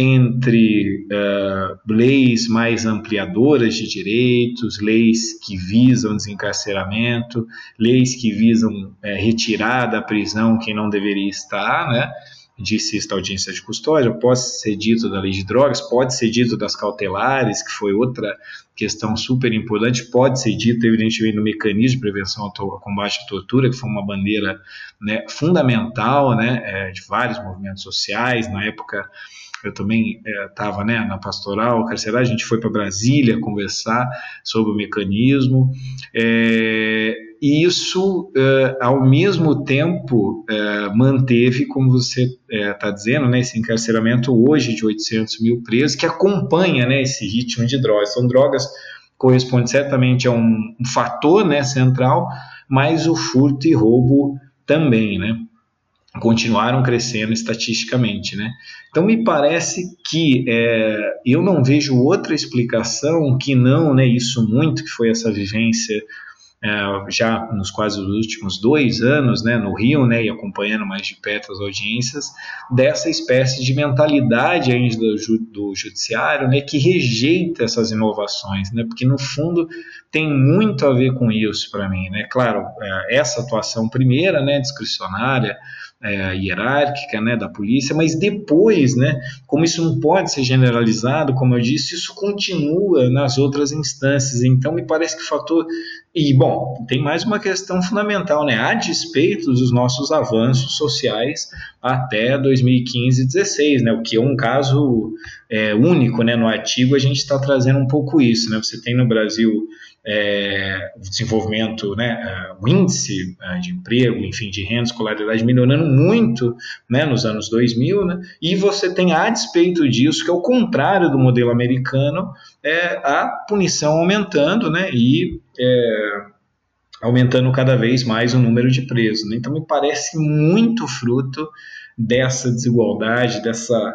C: entre uh, leis mais ampliadoras de direitos, leis que visam desencarceramento, leis que visam uh, retirar da prisão quem não deveria estar, né? Disse esta audiência de custódia, pode ser dito da lei de drogas, pode ser dito das cautelares, que foi outra questão super importante, pode ser dito, evidentemente, no mecanismo de prevenção ao combate à tortura, que foi uma bandeira né, fundamental né, é, de vários movimentos sociais, na época eu também estava é, né, na pastoral carcerária, a gente foi para Brasília conversar sobre o mecanismo, é, e isso, é, ao mesmo tempo, é, manteve, como você está é, dizendo, né, esse encarceramento hoje de 800 mil presos, que acompanha né, esse ritmo de drogas. São drogas corresponde certamente a um, um fator né, central, mas o furto e roubo também, né? Continuaram crescendo estatisticamente, né? Então me parece que é, eu não vejo outra explicação que não, né? Isso muito que foi essa vivência é, já nos quase os últimos dois anos, né? No Rio, né? E acompanhando mais de perto as audiências dessa espécie de mentalidade ainda do, do judiciário, né? Que rejeita essas inovações, né? Porque no fundo tem muito a ver com isso para mim, né? Claro, é, essa atuação primeira, né? Discricionária é, hierárquica né, da polícia, mas depois, né, como isso não pode ser generalizado, como eu disse, isso continua nas outras instâncias. Então, me parece que o fator. E, bom, tem mais uma questão fundamental, né? A despeito dos nossos avanços sociais até 2015 e 2016, né? O que é um caso é, único, né? No artigo, a gente está trazendo um pouco isso, né? Você tem no Brasil é, o desenvolvimento, né, o índice de emprego, enfim, de renda, escolaridade melhorando muito né, nos anos 2000, né, e você tem, a despeito disso, que é o contrário do modelo americano, é, a punição aumentando né, e é, aumentando cada vez mais o número de presos. Né? Então, me parece muito fruto dessa desigualdade, dessa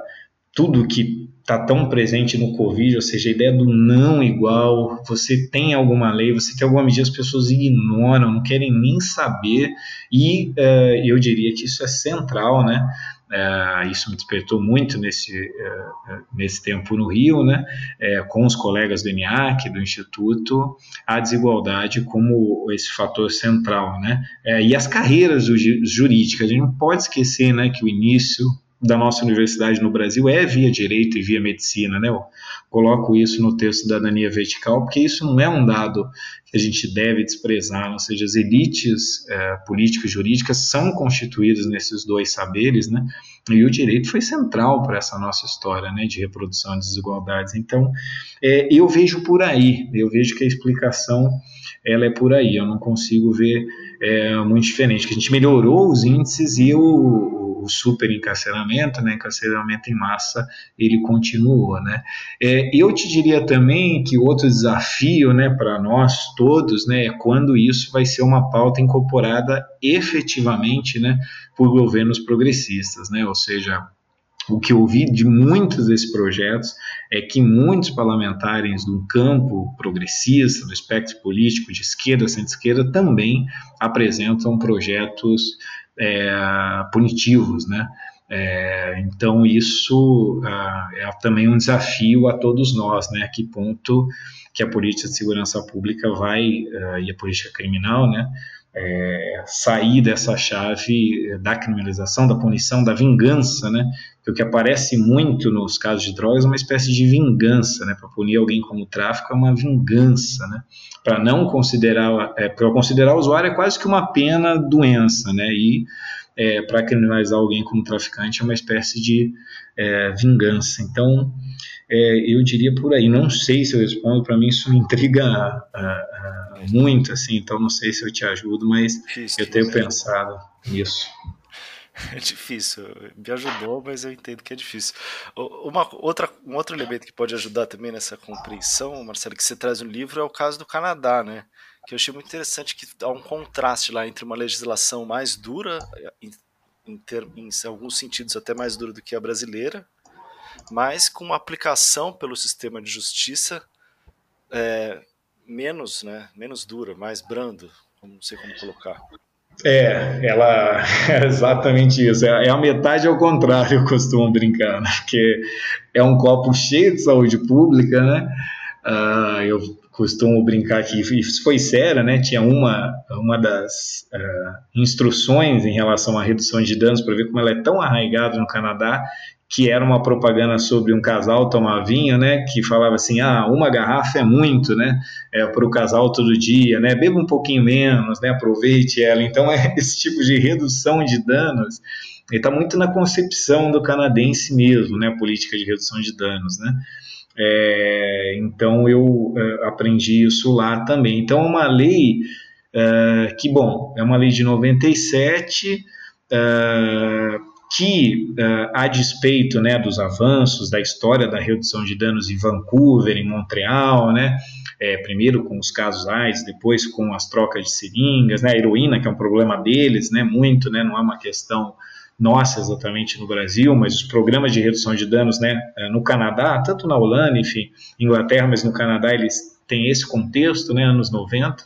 C: tudo que está tão presente no Covid, ou seja, a ideia do não igual, você tem alguma lei, você tem alguma medida, as pessoas ignoram, não querem nem saber, e uh, eu diria que isso é central, né? Uh, isso me despertou muito nesse, uh, nesse tempo no Rio, né? com os colegas do ENIAC, do Instituto, a desigualdade como esse fator central, né? e as carreiras jurídicas, a gente não pode esquecer, né, que o início da nossa universidade no Brasil é via direito e via medicina, né? Eu coloco isso no texto da Cidadania Vertical, porque isso não é um dado que a gente deve desprezar, ou seja, as elites é, políticas e jurídicas são constituídas nesses dois saberes, né? E o direito foi central para essa nossa história, né, de reprodução de desigualdades. Então, é, eu vejo por aí, eu vejo que a explicação ela é por aí. Eu não consigo ver é, muito diferente. Que a gente melhorou os índices e o o super encarceramento, né, encarceramento em massa, ele continuou, né. É, eu te diria também que outro desafio, né, para nós todos, né, é quando isso vai ser uma pauta incorporada efetivamente, né, por governos progressistas, né, ou seja, o que eu ouvi de muitos desses projetos é que muitos parlamentares do campo progressista, do espectro político de esquerda, centro-esquerda, também apresentam projetos é, punitivos, né? É, então isso uh, é também um desafio a todos nós, né? A que ponto que a política de segurança pública vai uh, e a política criminal, né? É, sair dessa chave da criminalização, da punição, da vingança, né? Que o que aparece muito nos casos de drogas é uma espécie de vingança, né? Para punir alguém como tráfico é uma vingança, né? Para não considerar, é, para considerar o usuário é quase que uma pena doença, né? E é, para criminalizar alguém como traficante é uma espécie de é, vingança. Então, é, eu diria por aí. Não sei se eu respondo, para mim isso me intriga uh, uh, muito, assim, então não sei se eu te ajudo, mas difícil, eu tenho né? pensado nisso.
A: É difícil, me ajudou, mas eu entendo que é difícil. Uma, outra, um outro elemento que pode ajudar também nessa compreensão, Marcelo, que você traz no livro é o caso do Canadá, né? Que eu achei muito interessante que há um contraste lá entre uma legislação mais dura, em, ter, em alguns sentidos até mais dura do que a brasileira, mas com uma aplicação pelo sistema de justiça é, menos, né, menos dura, mais brando, não sei como colocar.
C: É, ela é exatamente isso. É, é a metade ao contrário, eu costumo brincar, né? porque é um copo cheio de saúde pública, né? Uh, eu costumo brincar que foi sério, né? Tinha uma, uma das uh, instruções em relação à redução de danos para ver como ela é tão arraigada no Canadá que era uma propaganda sobre um casal tomar vinho, né? Que falava assim, ah, uma garrafa é muito, né? É, para o casal todo dia, né? Beba um pouquinho menos, né? Aproveite ela. Então, é esse tipo de redução de danos está muito na concepção do canadense mesmo, né? A política de redução de danos, né? É, então, eu é, aprendi isso lá também. Então, é uma lei é, que, bom, é uma lei de 97, é, que, uh, a despeito né, dos avanços da história da redução de danos em Vancouver, em Montreal, né, é, primeiro com os casos AIDS, depois com as trocas de seringas, né, a heroína, que é um problema deles, né, muito, né, não é uma questão nossa exatamente no Brasil, mas os programas de redução de danos né, eh, no Canadá, tanto na Holanda, enfim, Inglaterra, mas no Canadá eles têm esse contexto, né, anos 90,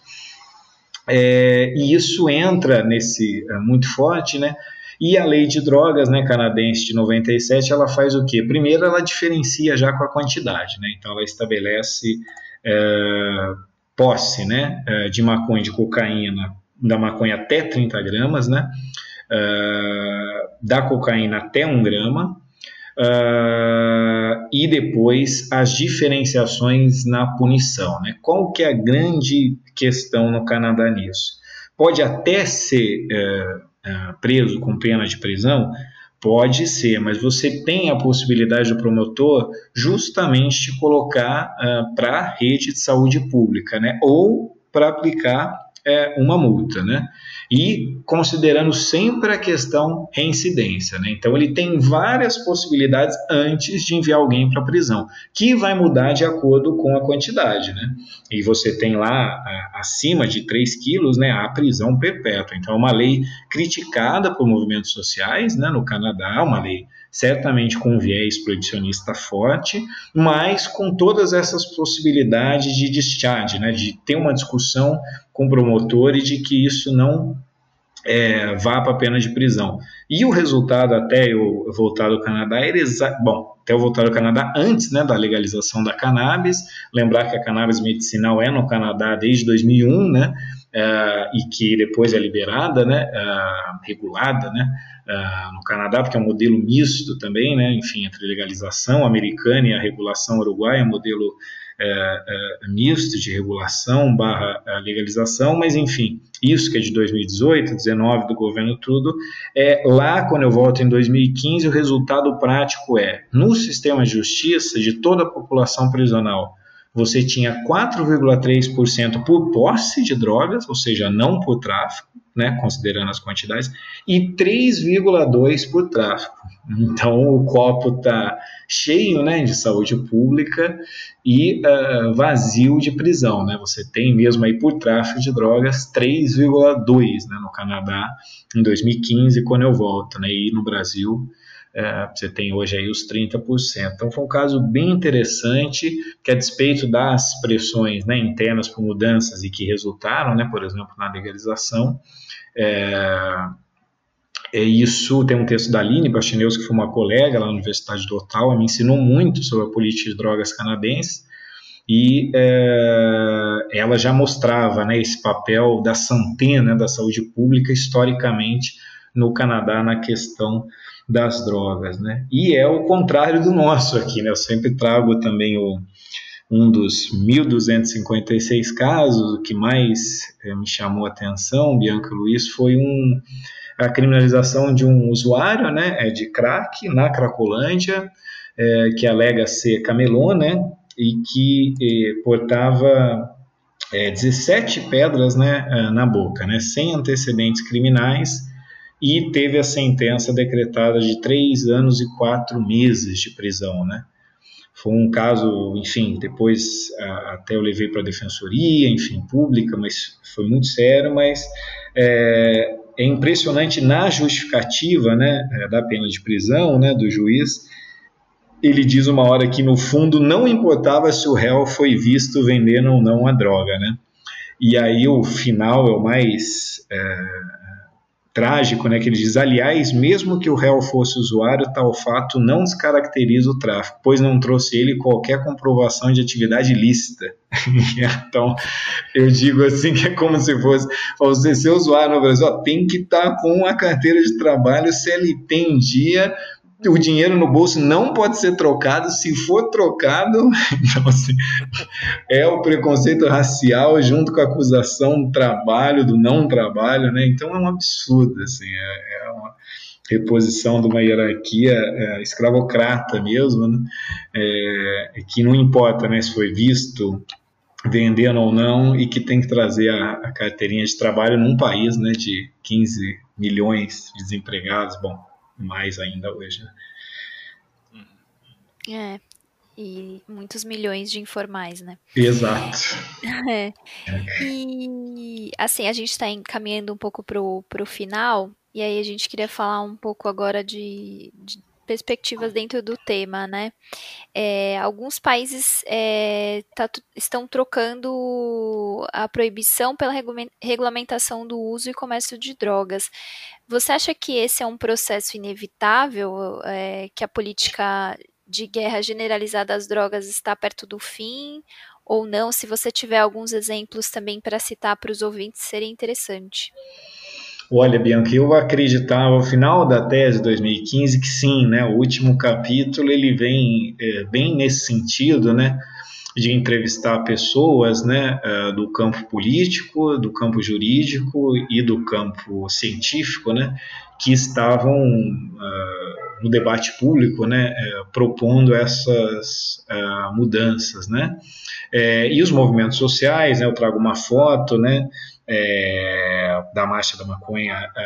C: é, e isso entra nesse é, muito forte, né, e a lei de drogas né, canadense de 97, ela faz o quê? Primeiro, ela diferencia já com a quantidade, né? então ela estabelece é, posse né, de maconha, de cocaína, da maconha até 30 gramas, né? É, da cocaína até 1 grama, Uh, e depois as diferenciações na punição. Né? Qual que é a grande questão no Canadá nisso? Pode até ser uh, é, preso com pena de prisão, Pode ser, mas você tem a possibilidade do promotor justamente colocar uh, para a rede de saúde pública, né? Ou para aplicar é, uma multa, né? E considerando sempre a questão reincidência, né? Então ele tem várias possibilidades antes de enviar alguém para a prisão, que vai mudar de acordo com a quantidade, né? E você tem lá acima de 3 quilos, né, a prisão perpétua. Então é uma lei criticada por movimentos sociais, né, no Canadá, uma lei certamente com um viés proibicionista forte, mas com todas essas possibilidades de discharge, né, de ter uma discussão com o promotor e de que isso não é, vá para a pena de prisão. E o resultado até eu voltar do Canadá era. Bom, até eu voltar do Canadá antes né, da legalização da cannabis. Lembrar que a cannabis medicinal é no Canadá desde 2001, né? Uh, e que depois é liberada, né, uh, regulada, né, uh, no Canadá, porque é um modelo misto também, né, enfim, entre legalização americana e a regulação uruguaia, é modelo misto de regulação barra legalização, mas enfim, isso que é de 2018, 19 do governo tudo, é lá quando eu volto em 2015, o resultado prático é, no sistema de justiça de toda a população prisional, você tinha 4,3% por posse de drogas, ou seja, não por tráfico, né, considerando as quantidades, e 3,2% por tráfico. Então o copo está cheio né, de saúde pública e uh, vazio de prisão. Né? Você tem mesmo aí por tráfico de drogas 3,2% né, no Canadá em 2015, quando eu volto, né, e no Brasil é, você tem hoje aí os 30%. Então foi um caso bem interessante, que a despeito das pressões né, internas por mudanças e que resultaram, né, por exemplo, na legalização, é, é isso, tem um texto da Aline Bastineus, que foi uma colega lá na Universidade do Ottawa, me ensinou muito sobre a política de drogas canadense, e é, ela já mostrava né, esse papel da Santena, da saúde pública, historicamente no Canadá na questão das drogas, né? E é o contrário do nosso aqui, né? Eu sempre trago também o, um dos 1.256 casos, o que mais é, me chamou a atenção, Bianca Luiz, foi um, a criminalização de um usuário, né, é de crack na Cracolândia, é, que alega ser camelô, né, e que é, portava 17 pedras, né, na boca, né, sem antecedentes criminais, e teve a sentença decretada de três anos e quatro meses de prisão, né? Foi um caso, enfim, depois até eu levei para a defensoria, enfim, pública, mas foi muito sério, mas é, é impressionante na justificativa, né, é, da pena de prisão, né, do juiz, ele diz uma hora que no fundo não importava se o réu foi visto vendendo ou não a droga, né? E aí o final é o mais é, trágico, né, que ele diz, aliás, mesmo que o réu fosse usuário, tal fato não descaracteriza o tráfico, pois não trouxe ele qualquer comprovação de atividade ilícita. então, eu digo assim que é como se fosse, você ser usuário no Brasil, ó, tem que estar tá com a carteira de trabalho CLT em dia, o dinheiro no bolso não pode ser trocado. Se for trocado, então, assim, é o preconceito racial junto com a acusação do trabalho, do não trabalho, né? Então é um absurdo, assim, é, é uma reposição de uma hierarquia é, escravocrata mesmo, né? É, que não importa né, se foi visto vendendo ou não e que tem que trazer a, a carteirinha de trabalho num país né, de 15 milhões de desempregados. Bom, mais ainda hoje.
B: Né? É, e muitos milhões de informais, né?
C: Exato.
B: É. E assim, a gente está encaminhando um pouco pro, pro final, e aí a gente queria falar um pouco agora de, de perspectivas dentro do tema, né? É, alguns países é, tá, estão trocando a proibição pela regulamentação do uso e comércio de drogas. Você acha que esse é um processo inevitável, é, que a política de guerra generalizada às drogas está perto do fim? Ou não? Se você tiver alguns exemplos também para citar para os ouvintes, seria interessante.
C: Olha, Bianca, eu acreditava ao final da tese 2015 que sim, né? O último capítulo ele vem é, bem nesse sentido, né? de entrevistar pessoas né, uh, do campo político, do campo jurídico e do campo científico, né, que estavam uh, no debate público, né, uh, propondo essas mudanças, né, é, e os movimentos sociais, né, eu trago uma foto, né, é, da marcha da maconha é,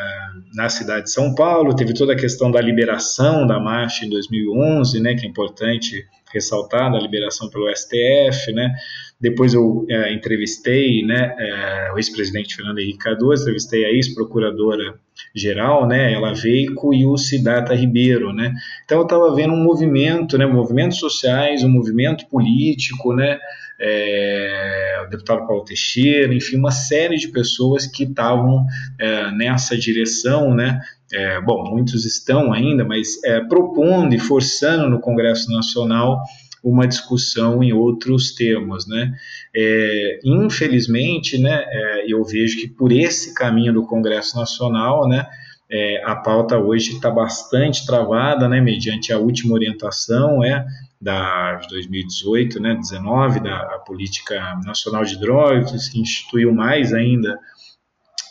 C: na cidade de São Paulo, teve toda a questão da liberação da marcha em 2011, né, que é importante ressaltar, da liberação pelo STF, né, depois eu é, entrevistei né, é, o ex-presidente Fernando Henrique Cardoso, entrevistei a ex-procuradora geral, né, ela Veico e o Cidata Ribeiro, né. Então eu estava vendo um movimento, né, movimentos sociais, um movimento político, né, é, o deputado Paulo Teixeira, enfim, uma série de pessoas que estavam é, nessa direção, né? É, bom, muitos estão ainda, mas é, propondo e forçando no Congresso Nacional uma discussão em outros termos, né? É, infelizmente, né, é, eu vejo que por esse caminho do Congresso Nacional, né, é, a pauta hoje está bastante travada, né, mediante a última orientação, é da 2018, né, 19 da Política Nacional de Drogas, que instituiu mais ainda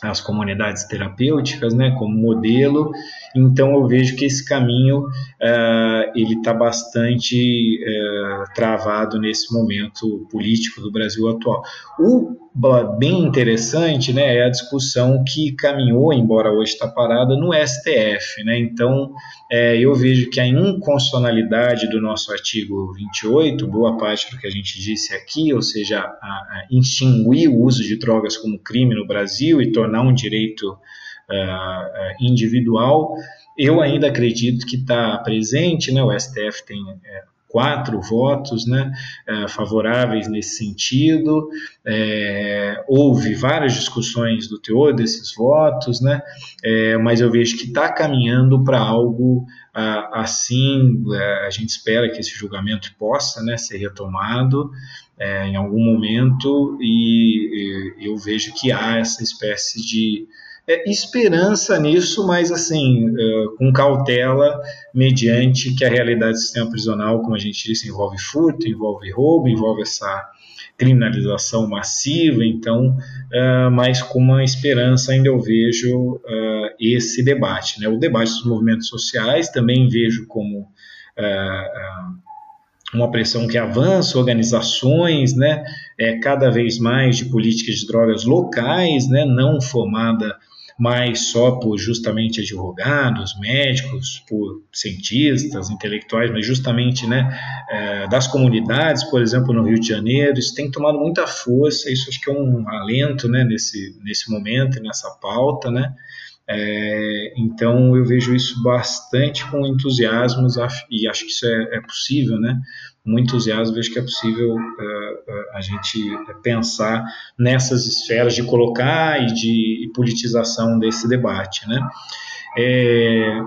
C: as comunidades terapêuticas, né, como modelo. Então eu vejo que esse caminho uh, ele está bastante uh, travado nesse momento político do Brasil atual. O bem interessante, né, é a discussão que caminhou, embora hoje está parada, no STF, né. Então é, eu vejo que a inconstitucionalidade do nosso artigo 28, boa parte do que a gente disse aqui, ou seja, a, a extinguir o uso de drogas como crime no Brasil e tornar um direito individual, eu ainda acredito que está presente, né? o STF tem é, quatro votos né, é, favoráveis nesse sentido. É, houve várias discussões do teor desses votos, né, é, mas eu vejo que está caminhando para algo assim. É, a gente espera que esse julgamento possa né, ser retomado é, em algum momento, e, e eu vejo que há essa espécie de é, esperança nisso, mas assim, é, com cautela, mediante que a realidade do sistema prisional, como a gente disse, envolve furto, envolve roubo, envolve essa criminalização massiva, então, é, mas com uma esperança ainda eu vejo é, esse debate. Né? O debate dos movimentos sociais também vejo como uma pressão que avança, organizações, né, é, cada vez mais de políticas de drogas locais, né, não formada mas só por justamente advogados, médicos, por cientistas, intelectuais, mas justamente né, é, das comunidades, por exemplo, no Rio de Janeiro, isso tem tomado muita força, isso acho que é um alento né, nesse, nesse momento, nessa pauta, né, é, então eu vejo isso bastante com entusiasmo e acho que isso é, é possível, né? muito entusiasmo, vejo que é possível uh, a gente pensar nessas esferas de colocar e de politização desse debate. Né? É,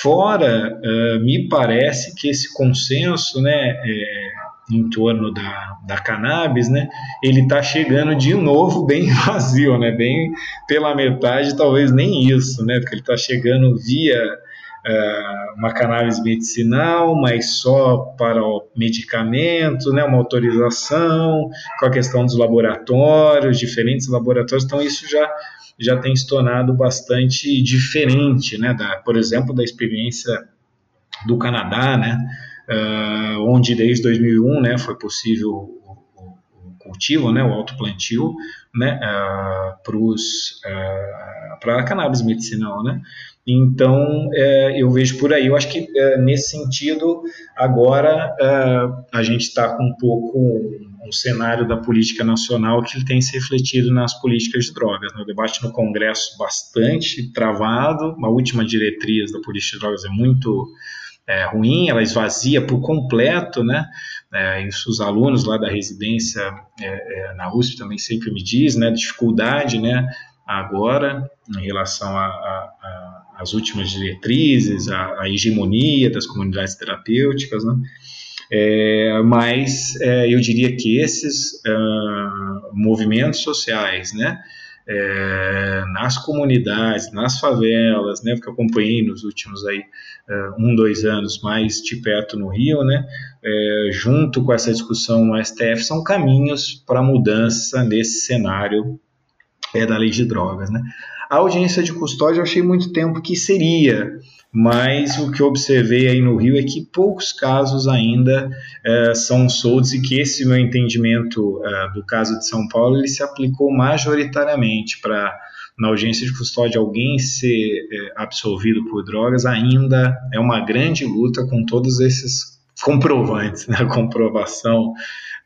C: fora, uh, me parece que esse consenso né, em torno da, da cannabis, né, ele está chegando de novo bem vazio, né, bem pela metade, talvez nem isso, né, porque ele está chegando via uh, uma cannabis medicinal, mas só para o medicamento, né, uma autorização, com a questão dos laboratórios, diferentes laboratórios, então isso já já tem se tornado bastante diferente, né, da, por exemplo, da experiência do Canadá, né, onde desde 2001 né, foi possível o, o cultivo, né, o autoplantio, né, uh, para a cannabis medicinal, né? Então, eu vejo por aí. Eu acho que nesse sentido, agora a gente está com um pouco um, cenário da política nacional que tem se refletido nas políticas de drogas. Né? O debate no Congresso bastante travado, uma última diretriz da política de drogas é muito é, ruim, ela esvazia por completo, né? É, isso os alunos lá da residência é, é na USP também sempre me diz, né? Dificuldade, né? Agora, em relação às últimas diretrizes, a, hegemonia das comunidades terapêuticas, né? É, mas é, eu diria que esses uh, movimentos sociais, né, é, nas comunidades, nas favelas, né, porque eu acompanhei nos últimos aí é, um, dois anos mais de perto no Rio, né, é, junto com essa discussão no STF, são caminhos para mudança nesse cenário é, da lei de drogas. Né. A audiência de custódia eu achei muito tempo que seria mas o que eu observei aí no Rio é que poucos casos ainda é, são soltos e que esse meu entendimento é, do caso de São Paulo ele se aplicou majoritariamente para na audiência de custódia alguém ser é, absolvido por drogas ainda é uma grande luta com todos esses comprovantes, né? comprovação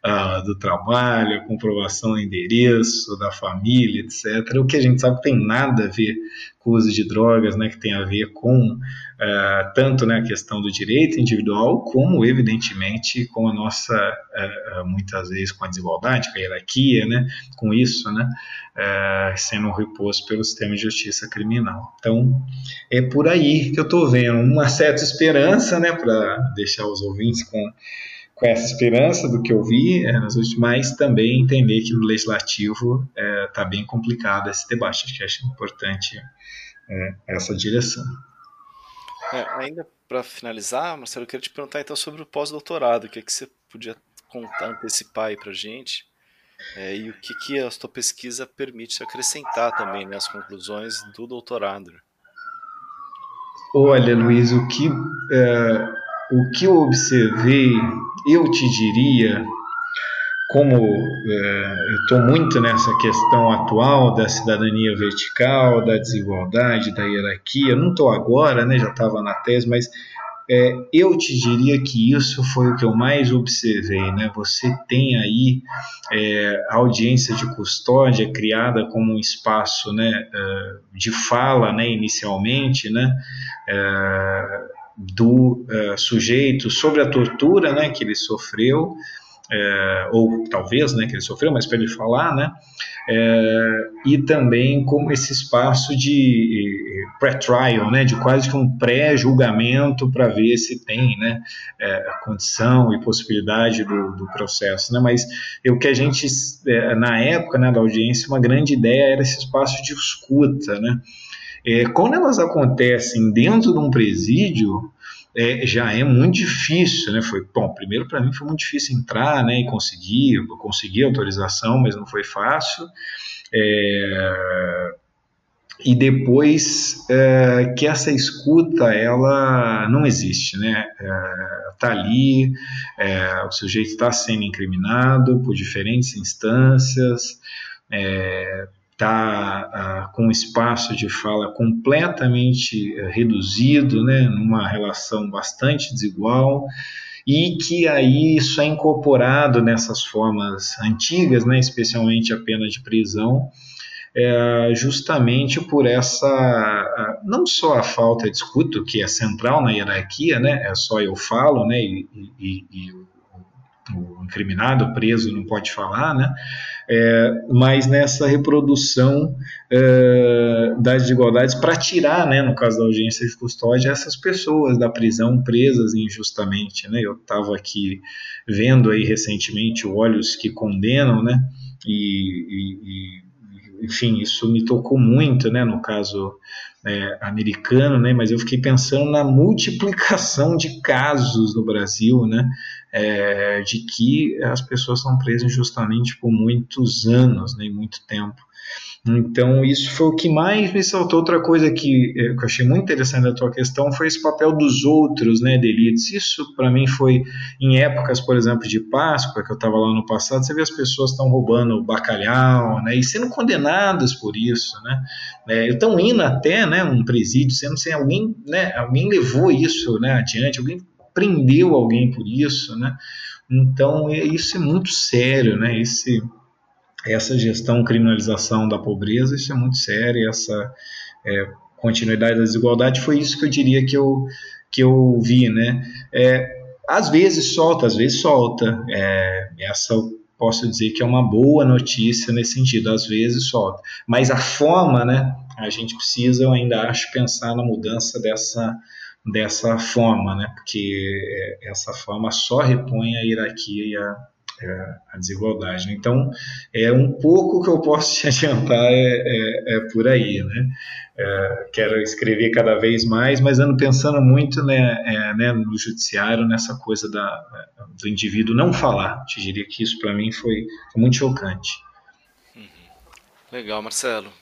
C: uh, do trabalho, comprovação do endereço, da família, etc. O que a gente sabe tem nada a ver com o uso de drogas, né, que tem a ver com uh, tanto né, a questão do direito individual, como, evidentemente, com a nossa, uh, muitas vezes, com a desigualdade, com a hierarquia, né, com isso, né, sendo reposto pelo sistema de justiça criminal. Então, é por aí que eu estou vendo uma certa esperança, né, para deixar os ouvintes com com essa esperança do que eu vi é, nas últimas, mas também entender que no legislativo está é, tá bem complicado esse debate. Acho que acho importante é, essa direção.
A: É, ainda para finalizar, Marcelo, eu queria te perguntar então sobre o pós-doutorado. O que, é que você podia contar, antecipar para gente? É, e o que, que a sua pesquisa permite acrescentar também nas né, conclusões do doutorado?
C: Olha, Luiz, o que, o que eu observei eu te diria, como é, eu estou muito nessa questão atual da cidadania vertical, da desigualdade, da hierarquia, não estou agora, né, já estava na tese, mas é, eu te diria que isso foi o que eu mais observei. Né? Você tem aí é, a audiência de custódia criada como um espaço né, é, de fala né, inicialmente, né, é, do uh, sujeito sobre a tortura né, que ele sofreu, é, ou talvez né, que ele sofreu, mas para ele falar, né, é, e também como esse espaço de pré-trial, né, de quase que um pré-julgamento para ver se tem né, é, condição e possibilidade do, do processo. Né, mas o que a gente, na época né, da audiência, uma grande ideia era esse espaço de escuta, né, é, quando elas acontecem dentro de um presídio, é, já é muito difícil, né? Foi bom. Primeiro para mim foi muito difícil entrar, né? E conseguir, conseguir autorização, mas não foi fácil. É, e depois é, que essa escuta ela não existe, né? É, tá ali, é, o sujeito está sendo incriminado por diferentes instâncias, é, está uh, com um espaço de fala completamente uh, reduzido, né, numa relação bastante desigual, e que aí isso é incorporado nessas formas antigas, né, especialmente a pena de prisão, é, justamente por essa, não só a falta de escuta, que é central na hierarquia, né, é só eu falo, né, e, e, e o incriminado, preso, não pode falar, né, é, mas nessa reprodução é, das desigualdades para tirar, né, no caso da audiência de custódia, essas pessoas da prisão presas injustamente. Né? Eu estava aqui vendo aí recentemente Olhos que Condenam, né? e, e, e enfim, isso me tocou muito, né, no caso é, americano, né, mas eu fiquei pensando na multiplicação de casos no Brasil, né, é, de que as pessoas são presas injustamente por muitos anos, né, muito tempo. Então, isso foi o que mais me saltou. Outra coisa que, é, que eu achei muito interessante da tua questão foi esse papel dos outros, né, delitos. Isso, para mim, foi em épocas, por exemplo, de Páscoa, que eu estava lá no passado, você vê as pessoas estão roubando bacalhau, né, e sendo condenadas por isso, né. É, estão indo até, né, um presídio, sendo sem alguém, né, alguém levou isso, né, adiante, alguém prendeu alguém por isso, né. Então, é, isso é muito sério, né, esse essa gestão criminalização da pobreza, isso é muito sério, essa é, continuidade da desigualdade, foi isso que eu diria que eu, que eu vi, né? É, às vezes solta, às vezes solta, é, essa posso dizer que é uma boa notícia nesse sentido, às vezes solta, mas a forma, né, a gente precisa, eu ainda acho, pensar na mudança dessa, dessa forma, né, porque essa forma só repõe a hierarquia e a, é, a desigualdade. Então, é um pouco que eu posso te adiantar é, é, é por aí, né? É, quero escrever cada vez mais, mas ando pensando muito né, é, né, no judiciário, nessa coisa da, do indivíduo não falar. Te diria que isso para mim foi, foi, muito chocante.
A: Uhum. Legal, Marcelo.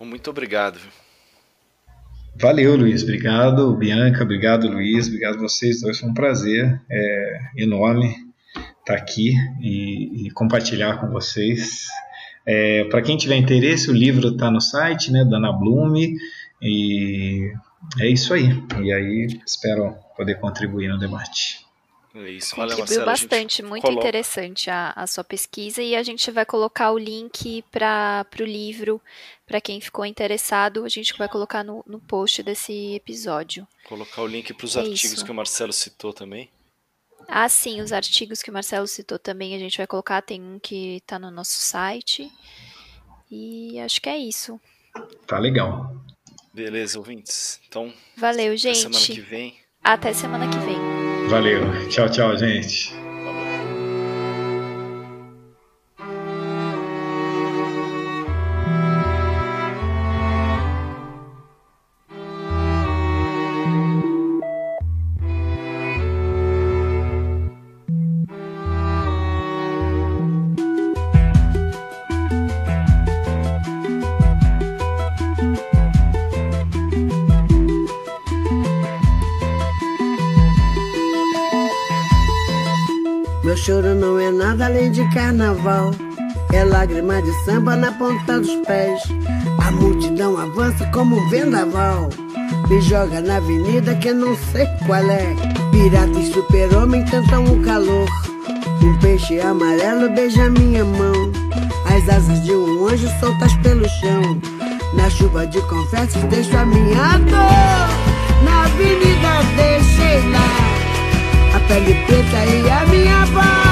A: Muito obrigado.
C: Valeu, Luiz. Obrigado, Bianca. Obrigado, Luiz. Obrigado vocês dois. Foi um prazer é, enorme estar aqui e, e compartilhar com vocês. É, Para quem tiver interesse, o livro está no site né, da Ana Blume. E é isso aí. E aí, espero poder contribuir no debate.
B: É isso, Contribuiu Marcelo, bastante, muito coloca... interessante a, a, sua pesquisa e a gente vai colocar o link para o livro para quem ficou interessado. A gente vai colocar no, no post desse episódio.
A: Colocar o link para os é artigos isso. que o Marcelo citou também.
B: Ah, sim, os artigos que o Marcelo citou também a gente vai colocar. Tem um que está no nosso site. E acho que é isso.
C: Tá legal.
A: Beleza, ouvintes. Então,
B: valeu, gente.
A: Até semana que vem.
B: Até semana que vem.
C: Valeu. Tchau, tchau, gente.
D: De carnaval. É lágrima de samba na ponta dos pés. A multidão avança como um vendaval. Me joga na avenida que eu não sei qual é. Pirata e super-homem cantam o calor. Um peixe amarelo beija minha mão. As asas de um anjo soltas pelo chão. Na chuva de confetes deixo a minha dor. Na avenida deixei lá a pele preta e a minha voz